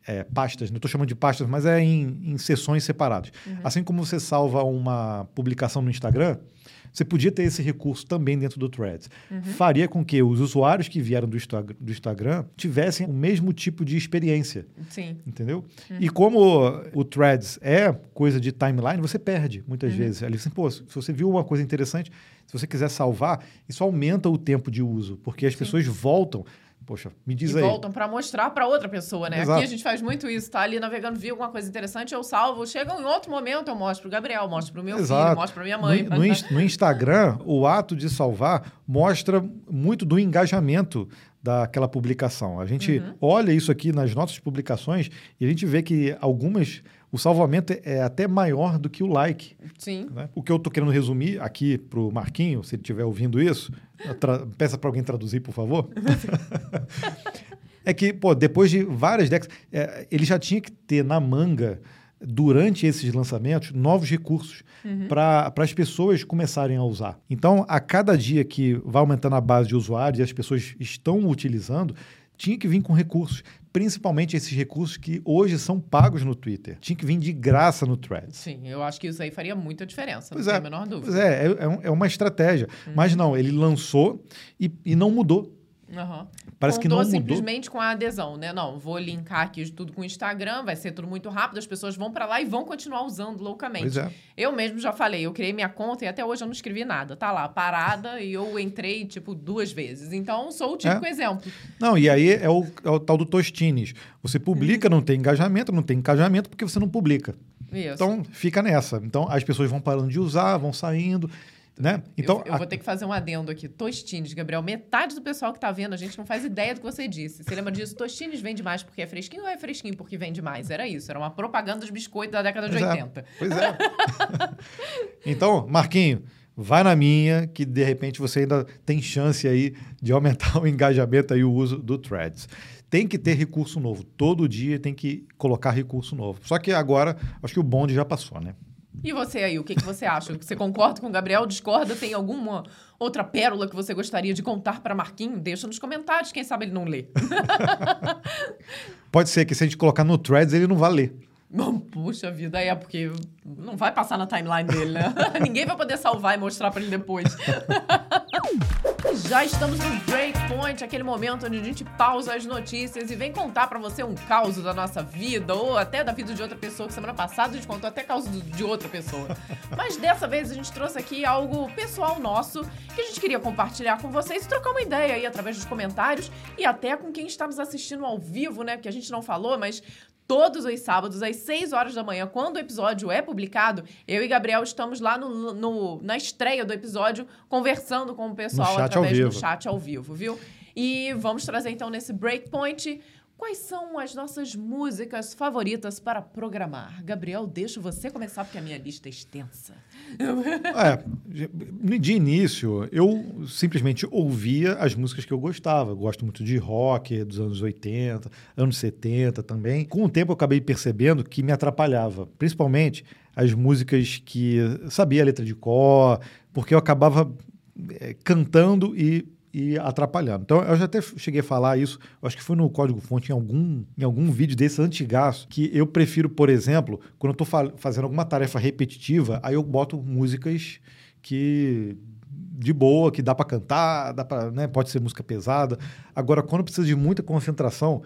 é, pastas, não estou chamando de pastas, mas é em, em sessões separadas. Uhum. Assim como você salva uma publicação no Instagram, você podia ter esse recurso também dentro do Threads. Uhum. Faria com que os usuários que vieram do, do, Instagram tivessem o mesmo tipo de experiência. Sim. Entendeu? Uhum. E como o Threads é coisa de timeline, você perde muitas uhum. vezes. Ali, assim, pô, se você viu uma coisa interessante, se você quiser salvar, isso aumenta o tempo de uso, porque as Sim. pessoas voltam Poxa, me diz e aí. voltam para mostrar para outra pessoa, né? Exato. Aqui a gente faz muito isso, tá ali navegando, viu alguma coisa interessante, eu salvo. Chega em outro momento, eu mostro pro Gabriel, mostro pro meu Exato. filho, mostro pra minha mãe. No, no, no Instagram, o ato de salvar mostra muito do engajamento daquela publicação. A gente uhum. olha isso aqui nas nossas publicações e a gente vê que algumas o salvamento é até maior do que o like. Sim. Né? O que eu estou querendo resumir aqui para o Marquinho, se ele estiver ouvindo isso, peça para alguém traduzir, por favor. é que, pô, depois de várias décadas, é, ele já tinha que ter na manga, durante esses lançamentos, novos recursos uhum. para as pessoas começarem a usar. Então, a cada dia que vai aumentando a base de usuários e as pessoas estão utilizando, tinha que vir com recursos, principalmente esses recursos que hoje são pagos no Twitter. Tinha que vir de graça no Threads. Sim, eu acho que isso aí faria muita diferença, pois não é, tem a menor dúvida. Pois é, é, é uma estratégia. Uhum. Mas não, ele lançou e, e não mudou. Aham. Parece que Contou não mudou. simplesmente com a adesão, né? Não, vou linkar aqui tudo com o Instagram, vai ser tudo muito rápido, as pessoas vão pra lá e vão continuar usando loucamente. Pois é. Eu mesmo já falei, eu criei minha conta e até hoje eu não escrevi nada. Tá lá, parada, e eu entrei, tipo, duas vezes. Então, sou o típico É. exemplo. Não, e aí é o, é o tal do Tostines. Você publica, não tem engajamento, não tem engajamento porque você não publica. Isso. Então, fica nessa. Então, as pessoas vão parando de usar, vão saindo, né? Então, eu, eu vou ter que fazer um adendo aqui. Tostines, Gabriel. Metade do pessoal que tá vendo, a gente não faz ideia do que você disse. Você lembra disso? Tostines vende mais porque é fresquinho ou é fresquinho porque vende mais? Era isso. Era uma propaganda dos biscoitos da década de Pois é. 80. Pois é. então, Marquinho, vai na minha, que de repente você ainda tem chance aí de aumentar o engajamento e o uso do Threads. Tem que ter recurso novo. Todo dia tem que colocar recurso novo. Só que agora, acho que o bonde já passou, né? E você aí, o que, que você acha? Você concorda com o Gabriel? Discorda? Tem alguma outra pérola que você gostaria de contar para Marquinho? Deixa nos comentários, quem sabe ele não lê. Pode ser que se a gente colocar no Threads, ele não vai ler. Bom, puxa vida, é porque não vai passar na timeline dele, né? Ninguém vai poder salvar e mostrar para ele depois. Já estamos no Breakpoint, aquele momento onde a gente pausa as notícias e vem contar pra você um caos da nossa vida ou até da vida de outra pessoa, que semana passada a gente contou até caos de outra pessoa. Mas dessa vez a gente trouxe aqui algo pessoal nosso que a gente queria compartilhar com vocês e trocar uma ideia aí através dos comentários e até com quem está nos assistindo ao vivo, né? Porque a gente não falou, mas todos os sábados, às 6 horas da manhã, quando o episódio é publicado, eu e Gabriel estamos lá no, no- na estreia do episódio, conversando com o pessoal através do chat ao vivo, viu? E vamos trazer então nesse breakpoint. Quais são as nossas músicas favoritas para programar? Gabriel, deixo você começar porque a minha lista é extensa. É, de início, eu simplesmente ouvia as músicas que eu gostava. Eu gosto muito de rock dos anos 80, anos 70 também. Com o tempo, eu acabei percebendo que me atrapalhava, principalmente as músicas que sabia a letra de cor, porque eu acabava eh, cantando e e atrapalhando. Então, eu já até cheguei a falar isso, acho que foi no Código Fonte, em algum, em algum vídeo desse antigaço, que eu prefiro, por exemplo, quando eu estou fazendo alguma tarefa repetitiva, aí eu boto músicas que de boa, que dá para cantar, dá pra, né, pode ser música pesada. Agora, quando precisa de muita concentração,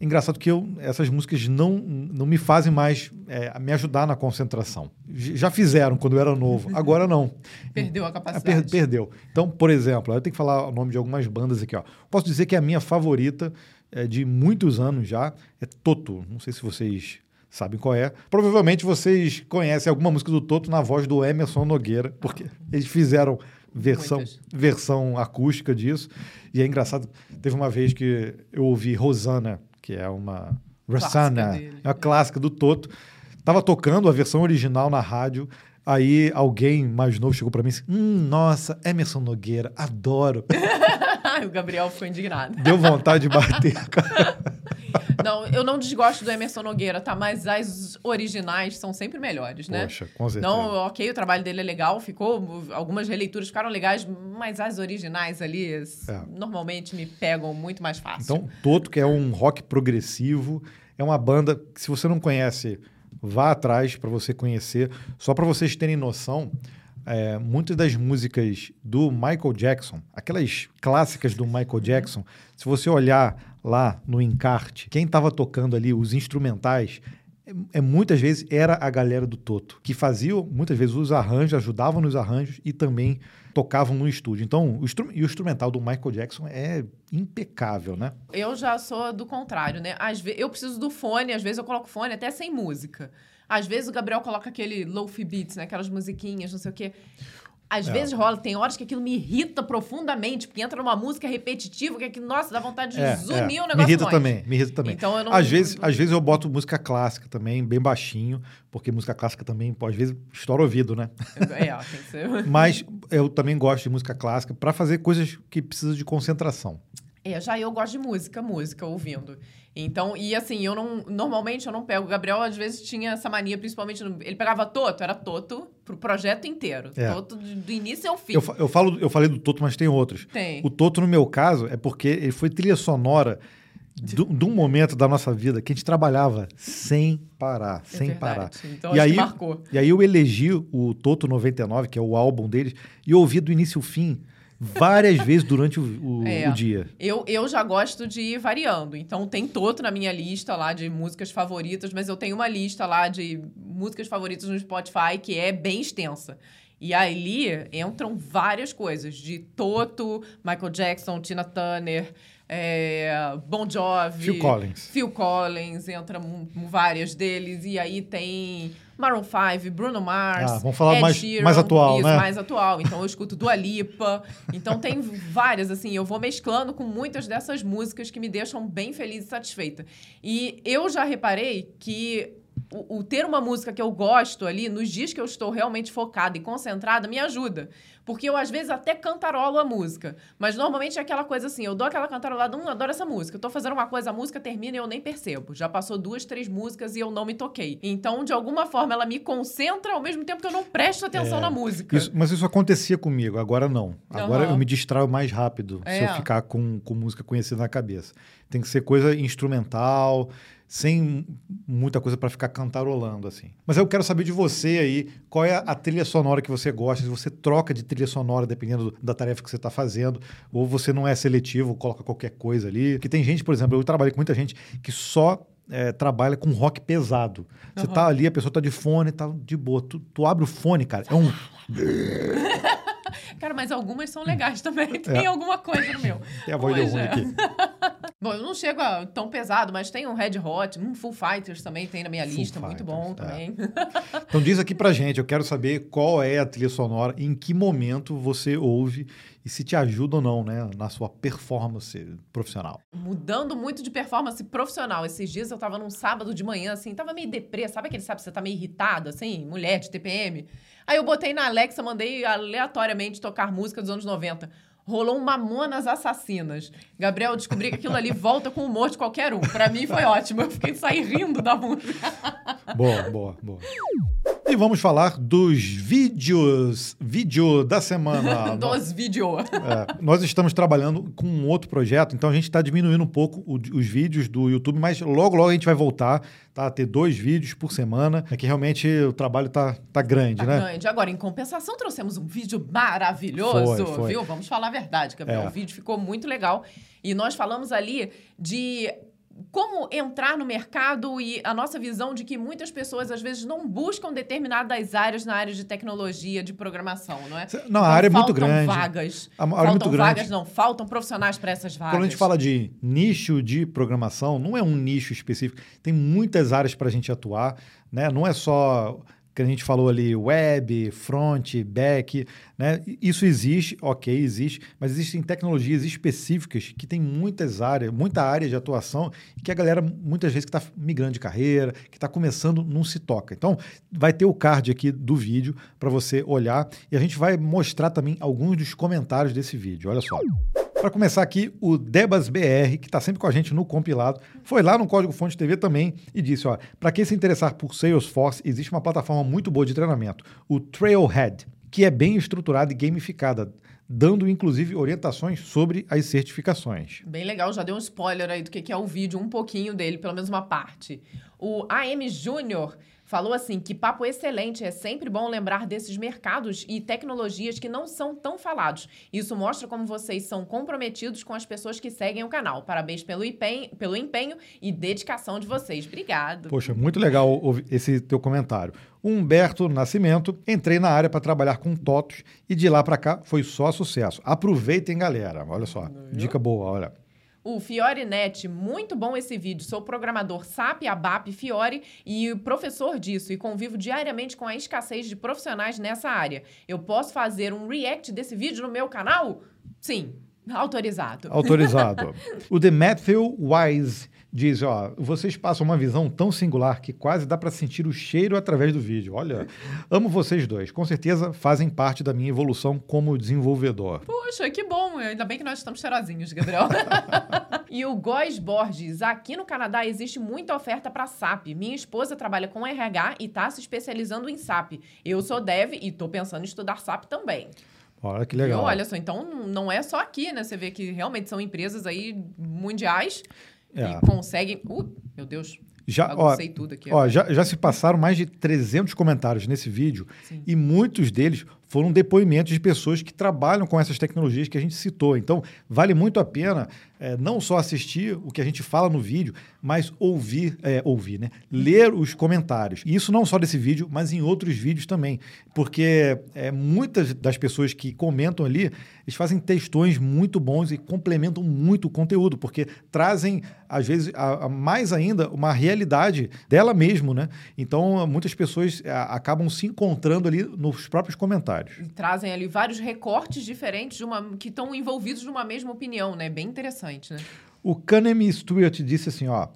engraçado que eu, essas músicas não, não me fazem mais é, me ajudar na concentração. Já fizeram quando eu era novo, agora não. Perdeu a Ah, capacidade. per- perdeu. Então, por exemplo, eu tenho que falar o nome de algumas bandas aqui. Ó. Posso dizer que a minha favorita é de muitos anos já é Toto. Não sei se vocês sabem qual é. Provavelmente vocês conhecem alguma música do Toto na voz do Emerson Nogueira, porque eles fizeram versão, Muitas. versão acústica disso. E é engraçado, teve uma vez que eu ouvi Rosana, que é uma Rosanna, dele. é uma clássica do Toto. Tava tocando a versão original na rádio. Aí alguém mais novo chegou pra mim e disse: Hum, nossa, Emerson Nogueira, adoro. o Gabriel ficou indignado. Deu vontade de bater. cara. Não, eu não desgosto do Emerson Nogueira, tá? Mas as originais são sempre melhores, né? Poxa, com certeza. Não, ok, o trabalho dele é legal, ficou. Algumas releituras ficaram legais, mas as originais ali É. normalmente me pegam muito mais fácil. Então, Toto, que é um rock progressivo, é uma banda que, se você não conhece, vá atrás para você conhecer. Só para vocês terem noção, é, muitas das músicas do Michael Jackson, aquelas clássicas do Michael Jackson, se você olhar lá no encarte, quem estava tocando ali, os instrumentais, é, é, muitas vezes era a galera do Toto, que faziam muitas vezes os arranjos, ajudavam nos arranjos e também tocavam no estúdio. Então, o, instru- e o instrumental do Michael Jackson é impecável, né? Eu já sou do contrário, né? Às eu preciso do fone, às vezes eu coloco fone até sem música. Às vezes o Gabriel coloca aquele lofi beats, né? Aquelas musiquinhas, não sei o quê. Às É. vezes rola, tem horas que aquilo me irrita profundamente, porque entra numa música repetitiva, que, é que nossa, dá vontade de É, zunir é. o negócio Me irrita longe. também, me irrita também. Então eu não- às, vezes, às vezes eu boto música clássica também, bem baixinho, porque música clássica também, pô, às vezes, estoura o ouvido, né? É, tem que ser. Mas eu também gosto de música clássica para fazer coisas que precisam de concentração. É, já eu gosto de música, música, ouvindo. Então, e assim, eu não. Normalmente eu não pego. O Gabriel, às vezes, tinha essa mania, principalmente. No, ele pegava Toto, era Toto pro projeto inteiro. É. Toto do, do início ao fim. Eu, eu, falo, eu falei do Toto, mas tem outros. Tem. O Toto, no meu caso, é porque ele foi trilha sonora de, um momento da nossa vida que a gente trabalhava sem parar, É sem verdade. parar. Então, E aí- marcou. E aí eu elegi o Toto 99, que é o álbum deles, e eu ouvi do início ao fim. Várias vezes durante o, o, É. o dia. Eu, eu já gosto de ir variando. Então tem Toto na minha lista lá de músicas favoritas, mas eu tenho uma lista lá de músicas favoritas no Spotify que é bem extensa. E ali entram várias coisas, de Toto, Michael Jackson, Tina Turner, é, Bon Jovi. Phil Collins. Phil Collins, entra várias deles. E aí tem Maroon 5, Bruno Mars. Ah, vamos falar Ed mais- Sheeran, mais atual, isso, né? mais atual. Então eu escuto Dua Lipa. Então tem várias, assim, eu vou mesclando com muitas dessas músicas que me deixam bem feliz e satisfeita. E eu já reparei que o, o ter uma música que eu gosto ali, nos dias que eu estou realmente focada e concentrada, me ajuda. Porque eu, às vezes, até cantarolo a música. Mas normalmente é aquela coisa assim, eu dou aquela cantarolada, hum, adoro essa música. Eu tô fazendo uma coisa, a música termina e eu nem percebo. Já passou duas, três músicas e eu não me toquei. Então, de alguma forma, ela me concentra ao mesmo tempo que eu não presto atenção É, na música. Isso- mas isso acontecia comigo, agora não. Agora Aham. eu me distraio mais rápido se É. eu ficar com, com música conhecida na cabeça. Tem que ser coisa instrumental, sem muita coisa para ficar cantarolando assim. Mas eu quero saber de você aí, qual é a trilha sonora que você gosta, se você troca de trilha sonora dependendo do- da tarefa que você está fazendo, ou você não é seletivo, coloca qualquer coisa ali. Porque tem gente, por exemplo, eu trabalhei com muita gente que só é, trabalha com rock pesado. Você tá ali, a pessoa tá de fone, tá de boa. Tu, tu abre o fone, cara, é um Cara, mas algumas são legais também. Tem alguma coisa no meu. É a voz Pois ruim é. aqui. Bom, eu não chego a tão pesado, mas tem um Red Hot, um Full Fighters também tem na minha Foo lista, muito bom Fighters, é. também. Então diz aqui pra gente, eu quero saber qual é a trilha sonora, em que momento você ouve e se te ajuda ou não, né, na sua performance profissional. Mudando muito de performance profissional. Esses dias eu tava num sábado de manhã, assim, tava meio deprê, sabe aquele sábado que você tá meio irritado, assim, mulher de TPM? Aí eu botei na Alexa, mandei aleatoriamente tocar música dos anos 90. Rolou um Mamonas Assassinas. Gabriel, descobri que aquilo ali volta com o humor de qualquer um. Pra mim foi ótimo. Eu fiquei sair rindo da música. Boa, boa, boa. E vamos falar dos vídeos, vídeo da semana. Dos vídeos. É, nós estamos trabalhando com um outro projeto, então a gente está diminuindo um pouco o- os vídeos do YouTube, mas logo, logo a gente vai voltar tá, a ter dois vídeos por semana. É que realmente o trabalho tá, tá grande, Tá né? grande. Agora, em compensação, trouxemos um vídeo maravilhoso, Foi, foi. viu? Vamos falar a verdade, Gabriel. É. O vídeo ficou muito legal. E nós falamos ali de como entrar no mercado e a nossa visão de que muitas pessoas, às vezes, não buscam determinadas áreas na área de tecnologia, de programação, não é? Não, a área é muito grande. vagas. A área é faltam muito grande. vagas, não. Faltam profissionais para essas vagas. Quando a gente fala de nicho de programação, não é um nicho específico. Tem muitas áreas para a gente atuar, né? Não é só que a gente falou ali web, front, back, né? Isso existe, ok, existe, mas existem tecnologias específicas que tem muitas áreas, muita área de atuação e que a galera muitas vezes que está migrando de carreira, que está começando, não se toca. Então, vai ter o card aqui do vídeo para você olhar e a gente vai mostrar também alguns dos comentários desse vídeo. Olha só. Para começar aqui, o Debas BR, que está sempre com a gente no compilado, foi lá no Código Fonte TV também e disse: ó, para quem se interessar por Salesforce, existe uma plataforma muito boa de treinamento, o Trailhead, que é bem estruturada e gamificada, dando inclusive orientações sobre as certificações. Bem legal, já deu um spoiler aí do que é o vídeo, um pouquinho dele, pelo menos uma parte. O AM Júnior falou assim: que papo excelente, é sempre bom lembrar desses mercados e tecnologias que não são tão falados. Isso mostra como vocês são comprometidos com as pessoas que seguem o canal. Parabéns pelo empenho, pelo empenho e dedicação de vocês. Obrigado. Poxa, muito legal esse teu comentário. O Humberto Nascimento, entrei na área para trabalhar com TOTOS e de lá para cá foi só sucesso. Aproveitem, galera. Olha só, dica boa, olha. O Fiore Net, muito bom esse vídeo. Sou programador SAP, ABAP, Fiore e professor disso e convivo diariamente com a escassez de profissionais nessa área. Eu posso fazer um react desse vídeo no meu canal? Sim, autorizado. Autorizado. o The Matthew Wise diz, ó, vocês passam uma visão tão singular que quase dá para sentir o cheiro através do vídeo. Olha, amo vocês dois. Com certeza fazem parte da minha evolução como desenvolvedor. Poxa, que bom. Ainda bem que nós estamos cheirosinhos, Gabriel. e o Góis Borges. Aqui no Canadá existe muita oferta para SAP. Minha esposa trabalha com RH e está se especializando em SAP. Eu sou dev e estou pensando em estudar SAP também. Olha que legal. Viu? Olha só, então não é só aqui, né? Você vê que realmente são empresas aí mundiais É. e conseguem. Uh, meu Deus. Já, ó, tudo aqui. Ó, já, já se passaram mais de 300 comentários nesse vídeo Sim. e muitos deles foram depoimentos de pessoas que trabalham com essas tecnologias que a gente citou. Então, vale muito a pena é, não só assistir o que a gente fala no vídeo, mas ouvir, é, ouvir, né? Ler os comentários. E isso não só desse vídeo, mas em outros vídeos também. Porque é, muitas das pessoas que comentam ali, eles fazem textões muito bons e complementam muito o conteúdo, porque trazem, às vezes, a, a mais ainda, uma realidade dela mesmo, né? Então, muitas pessoas a, acabam se encontrando ali nos próprios comentários. E trazem ali vários recortes diferentes de uma, que estão envolvidos numa mesma opinião, né? Bem interessante, né? O Kanemi Stewart disse assim, ó...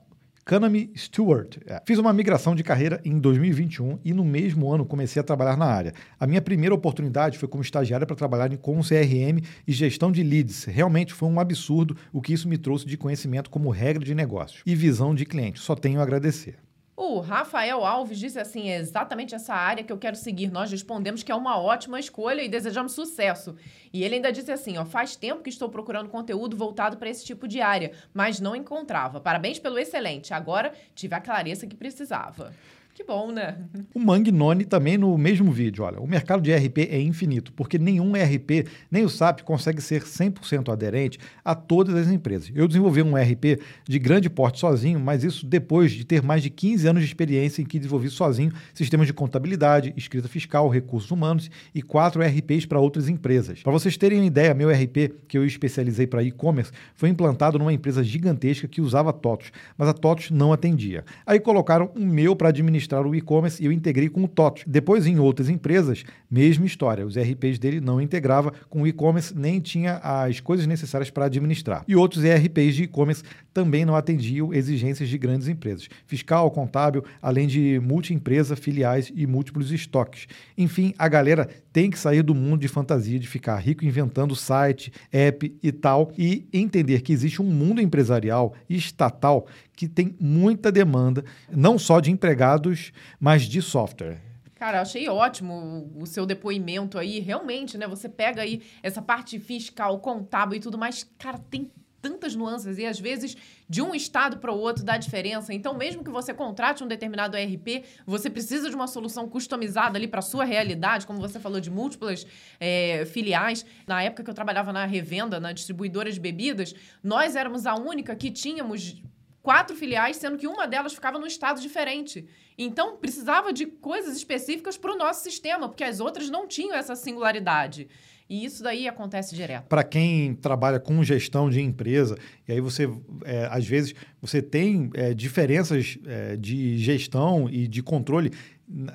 Kanami Stewart. É, fiz uma migração de carreira em 2021 e no mesmo ano comecei a trabalhar na área. A minha primeira oportunidade foi como estagiária para trabalhar com CRM e gestão de leads. Realmente foi um absurdo o que isso me trouxe de conhecimento como regra de negócios e visão de cliente. Só tenho a agradecer. O Rafael Alves disse assim: é exatamente essa área que eu quero seguir. Nós respondemos que é uma ótima escolha e desejamos sucesso. E ele ainda disse assim: ó, faz tempo que estou procurando conteúdo voltado para esse tipo de área, mas não encontrava. Parabéns pelo excelente. Agora tive a clareza que precisava. Que bom, né? O Mangnone também no mesmo vídeo, olha, o mercado de RP é infinito, porque nenhum RP, nem o SAP consegue ser 100% aderente a todas as empresas. Eu desenvolvi um RP de grande porte sozinho, mas isso depois de ter mais de 15 anos de experiência em que desenvolvi sozinho sistemas de contabilidade, escrita fiscal, recursos humanos e quatro RPs para outras empresas. Para vocês terem uma ideia, meu RP, que eu especializei para e-commerce, foi implantado numa empresa gigantesca que usava TOTOS, mas a TOTOS não atendia. Aí colocaram o meu para administrar administrar o e-commerce e eu integrei com o TOTO. Depois, em outras empresas, mesma história. Os RPs dele não integrava com o e-commerce, nem tinha as coisas necessárias para administrar. E outros ERPs de e-commerce também não atendiam exigências de grandes empresas. Fiscal, contábil, além de multi-empresa, filiais e múltiplos estoques. Enfim, a galera tem que sair do mundo de fantasia de ficar rico inventando site, app e tal e entender que existe um mundo empresarial estatal que tem muita demanda, não só de empregados, mas de software. Cara, achei ótimo o seu depoimento aí. Realmente, né? Você pega aí essa parte fiscal, contábil e tudo mais. Cara, tem tantas nuances e às vezes de um estado para o outro dá diferença. Então, mesmo que você contrate um determinado ERP, você precisa de uma solução customizada ali para sua realidade, como você falou de múltiplas é, filiais. Na época que eu trabalhava na revenda, na distribuidora de bebidas, nós éramos a única que tínhamos quatro filiais, sendo que uma delas ficava num estado diferente. Então, precisava de coisas específicas para o nosso sistema, porque as outras não tinham essa singularidade. E isso daí acontece direto. Para quem trabalha com gestão de empresa, e aí você, é, às vezes, você tem é, diferenças é, de gestão e de controle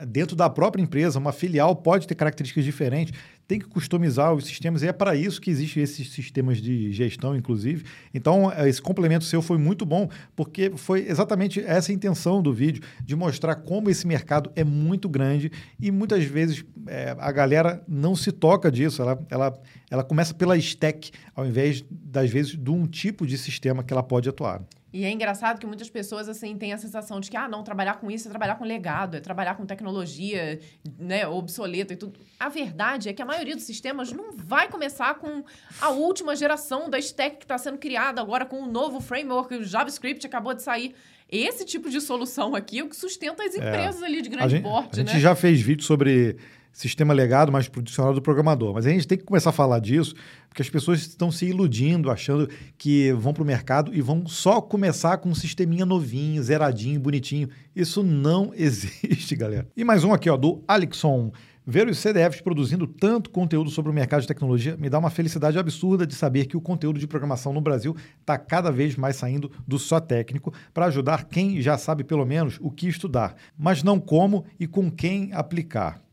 dentro da própria empresa, uma filial pode ter características diferentes tem que customizar os sistemas, e é para isso que existem esses sistemas de gestão, inclusive. Então, é, esse complemento seu foi muito bom, porque foi exatamente essa a intenção do vídeo, de mostrar como esse mercado é muito grande e muitas vezes é, a galera não se toca disso, ela, ela, ela começa pela stack, ao invés, das vezes, de um tipo de sistema que ela pode atuar. E é engraçado que muitas pessoas assim têm a sensação de que ah, não, trabalhar com isso é trabalhar com legado, é trabalhar com tecnologia, né, obsoleta e tudo. A verdade é que a maioria dos sistemas não vai começar com a última geração da stack que está sendo criada agora com o um novo framework, o JavaScript acabou de sair. Esse tipo de solução aqui é o que sustenta as é. empresas é. ali de grande a gente, porte, A gente né? já fez vídeo sobre sistema legado mais para o dicionário do programador. Mas a gente tem que começar a falar disso, porque as pessoas estão se iludindo, achando que vão para o mercado e vão só começar com um sisteminha novinho, zeradinho, bonitinho. Isso não existe, galera. E mais um aqui, ó, do Alexon. Ver os CDFs produzindo tanto conteúdo sobre o mercado de tecnologia me dá uma felicidade absurda de saber que o conteúdo de programação no Brasil está cada vez mais saindo do só técnico para ajudar quem já sabe pelo menos o que estudar, mas não como e com quem aplicar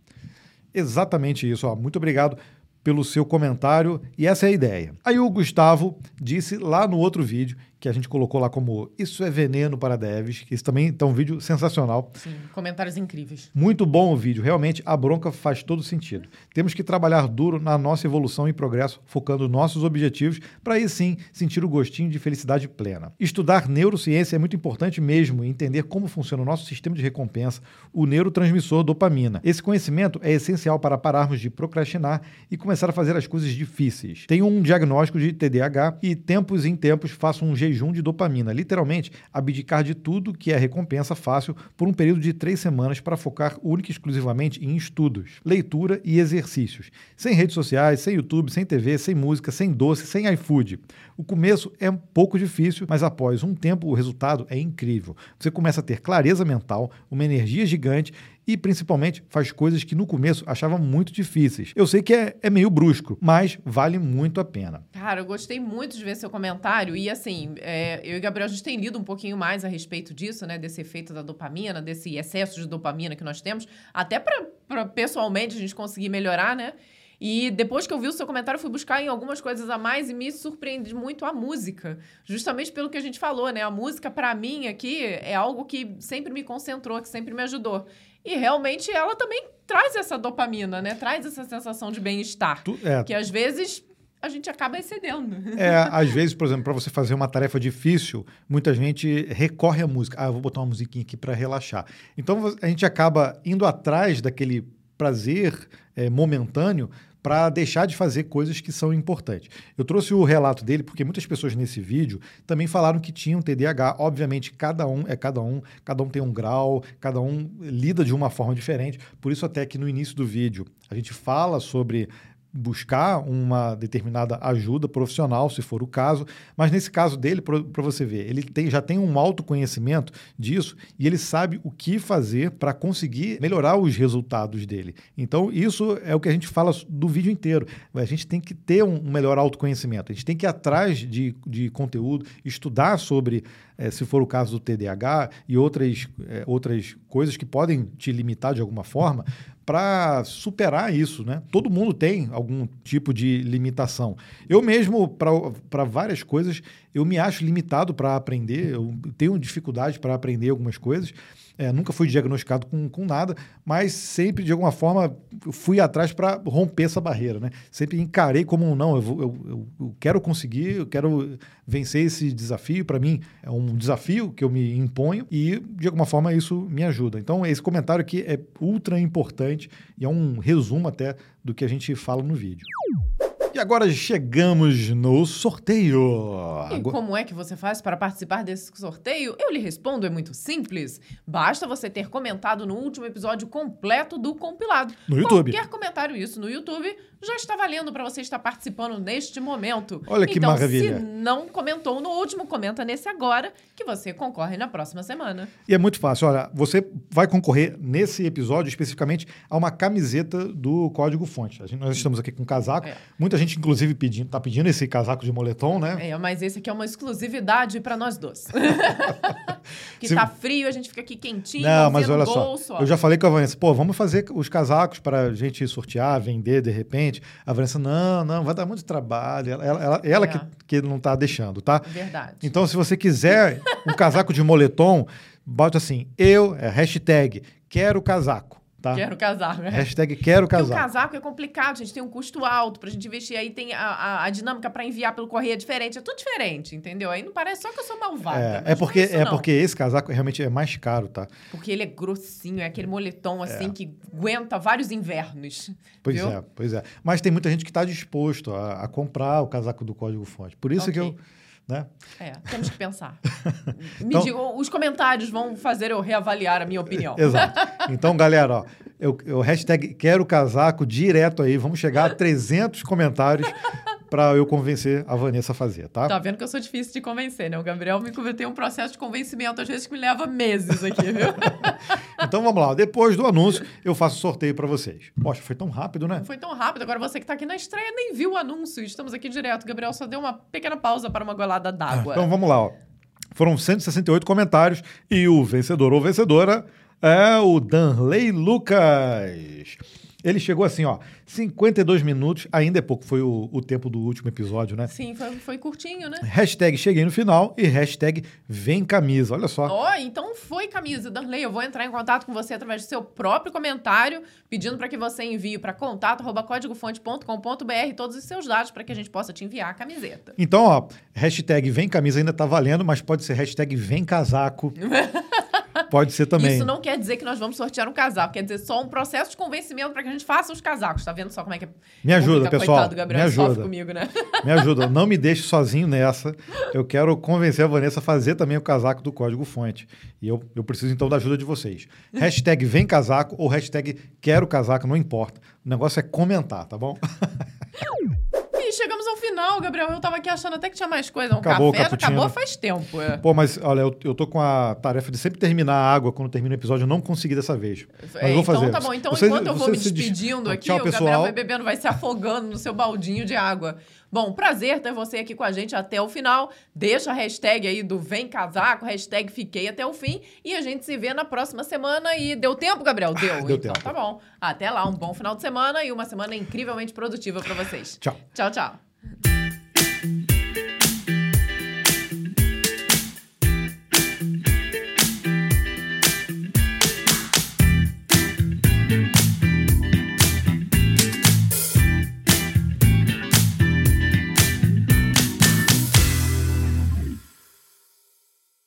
exatamente isso. Ó. Muito obrigado pelo seu comentário e essa é a ideia. Aí o Gustavo disse lá no outro vídeo que a gente colocou lá como Isso é Veneno para Devs, que isso também está um vídeo sensacional. Sim, comentários incríveis. Muito bom o vídeo, realmente a bronca faz todo sentido. Temos que trabalhar duro na nossa evolução e progresso, focando nossos objetivos, para aí sim sentir o gostinho de felicidade plena. Estudar neurociência é muito importante mesmo, entender como funciona o nosso sistema de recompensa, o neurotransmissor dopamina. Esse conhecimento é essencial para pararmos de procrastinar e começar a fazer as coisas difíceis. Tenho um diagnóstico de TDAH e tempos em tempos faço um jejum jejum de dopamina, literalmente abdicar de tudo que é recompensa fácil por um período de três semanas para focar única e exclusivamente em estudos, leitura e exercícios. Sem redes sociais, sem YouTube, sem TV, sem música, sem doce, sem iFood. O começo é um pouco difícil, mas após um tempo o resultado é incrível. Você começa a ter clareza mental, uma energia gigante e principalmente faz coisas que no começo achava muito difíceis. Eu sei que é, é meio brusco, mas vale muito a pena. Cara, eu gostei muito de ver seu comentário e assim, é, eu e Gabriel a gente tem lido um pouquinho mais a respeito disso, né, desse efeito da dopamina, desse excesso de dopamina que nós temos, até para pessoalmente a gente conseguir melhorar, né? E depois que eu vi o seu comentário, fui buscar em algumas coisas a mais e me surpreendi muito a música. Justamente pelo que a gente falou, né? A música, para mim, aqui, é algo que sempre me concentrou, que sempre me ajudou. E realmente ela também traz essa dopamina, né? Traz essa sensação de bem-estar. É. Que às vezes a gente acaba excedendo. É, às vezes, por exemplo, para você fazer uma tarefa difícil, muita gente recorre à música. Ah, eu vou botar uma musiquinha aqui para relaxar. Então a gente acaba indo atrás daquele prazer é, momentâneo para deixar de fazer coisas que são importantes. Eu trouxe o relato dele porque muitas pessoas nesse vídeo também falaram que tinham TDAH. Obviamente, cada um é cada um, cada um tem um grau, cada um lida de uma forma diferente. Por isso, até que no início do vídeo a gente fala sobre buscar uma determinada ajuda profissional, se for o caso, mas nesse caso dele, para você ver, ele tem, já tem um autoconhecimento disso e ele sabe o que fazer para conseguir melhorar os resultados dele. Então, isso é o que a gente fala do vídeo inteiro. A gente tem que ter um melhor autoconhecimento, a gente tem que ir atrás de, de conteúdo, estudar sobre, é, se for o caso do TDAH e outras, é, outras coisas que podem te limitar de alguma forma, para superar isso, né? Todo mundo tem algum tipo de limitação. Eu mesmo, para várias coisas, eu me acho limitado para aprender, eu tenho dificuldade para aprender algumas coisas. É, nunca fui diagnosticado com, com nada, mas sempre, de alguma forma, fui atrás para romper essa barreira. Né? Sempre encarei como um não, eu, eu, eu, eu quero conseguir, eu quero vencer esse desafio. Para mim, é um desafio que eu me imponho e, de alguma forma, isso me ajuda. Então, esse comentário aqui é ultra importante e é um resumo até do que a gente fala no vídeo. E agora chegamos no sorteio. E como é que você faz para participar desse sorteio? Eu lhe respondo, é muito simples. Basta você ter comentado no último episódio completo do compilado. No YouTube. Qualquer comentário isso no YouTube já está valendo para você estar participando neste momento. Olha que então, maravilha. se não comentou no último, comenta nesse agora, que você concorre na próxima semana. E é muito fácil. Olha, você vai concorrer nesse episódio especificamente a uma camiseta do Código Fonte. Gente, nós estamos aqui com um casaco. É. Muita gente, inclusive, pedindo, tá pedindo esse casaco de moletom, né? É, mas esse aqui é uma exclusividade para nós dois. que se... tá frio, a gente fica aqui quentinho, Não, mas olha só, só, Eu já falei com a Vanessa, pô, vamos fazer os casacos para a gente sortear, vender de repente gente. A Vanessa, não, não, vai dar muito trabalho. Ela, ela, ela é. que, que não está deixando, tá? Verdade. Então, se você quiser um casaco de moletom, bota assim, eu, é, hashtag, quero casaco. Tá? Quero casaco. Né? Hashtag quero casaco. Porque o casaco é complicado, a gente tem um custo alto pra gente investir. Aí tem a, a, a dinâmica para enviar pelo correio é diferente. É tudo diferente, entendeu? Aí não parece só que eu sou malvada. É, é porque, é, é porque esse casaco realmente é mais caro, tá? Porque ele é grossinho, é aquele moletom assim é. que aguenta vários invernos. Pois viu? é, pois é. Mas tem muita gente que está disposto a, a, comprar o casaco do código fonte. Por isso okay. que eu né? É, temos que pensar. Me então, digam, os comentários vão fazer eu reavaliar a minha opinião. Exato. Então, galera, ó, eu, eu hashtag quero casaco direto aí. Vamos chegar a 300 comentários para eu convencer a Vanessa a fazer, tá? Tá vendo que eu sou difícil de convencer, né? O Gabriel me tem um processo de convencimento, às vezes, que me leva meses aqui, viu? então vamos lá. Depois do anúncio, eu faço sorteio para vocês. Poxa, foi tão rápido, né? Não foi tão rápido. Agora você que tá aqui na estreia nem viu o anúncio. Estamos aqui direto. O Gabriel só deu uma pequena pausa para uma golada d'água. então vamos lá, ó. Foram 168 comentários e o vencedor ou vencedora é o Danley Lucas. Ele chegou assim, ó, 52 minutos, ainda é pouco, foi o, o tempo do último episódio, né? Sim, foi, foi curtinho, né? Hashtag cheguei no final e hashtag vem camisa, olha só. Ó, oh, então foi camisa, Darley, eu vou entrar em contato com você através do seu próprio comentário, pedindo para que você envie para contato@códigofonte.com.br todos os seus dados para que a gente possa te enviar a camiseta. Então, ó, hashtag vem camisa ainda tá valendo, mas pode ser hashtag vem casaco. Pode ser também. Isso não quer dizer que nós vamos sortear um casaco, quer dizer só um processo de convencimento para que a gente faça os casacos. Tá vendo só como é que é? Me ajuda, pessoal. Gabriel, me ajuda. comigo, né? Me ajuda. Não me deixe sozinho nessa. Eu quero convencer a Vanessa a fazer também o casaco do Código Fonte. E eu, eu preciso então da ajuda de vocês. Hashtag vem casaco ou hashtag quero casaco, não importa. O negócio é comentar, tá bom? Chegamos ao final, Gabriel. Eu tava aqui achando até que tinha mais coisa. Um Acabou café já acabou faz tempo. É. Pô, mas olha, eu, eu tô com a tarefa de sempre terminar a água quando termina o episódio. Eu não consegui dessa vez. Mas É, eu vou então fazer. tá bom. Então, Você- enquanto eu vou me se des- despedindo aqui, Tchau, o Gabriel pessoal. vai bebendo, vai se afogando no seu baldinho de água. Bom, prazer ter você aqui com a gente até o final. Deixa a hashtag aí do Vem Casaco, hashtag Fiquei até o fim. E a gente se vê na próxima semana. E deu tempo, Gabriel? Deu. deu então tempo. tá bom. Até lá, um bom final de semana e uma semana incrivelmente produtiva pra vocês. Tchau. Tchau, tchau.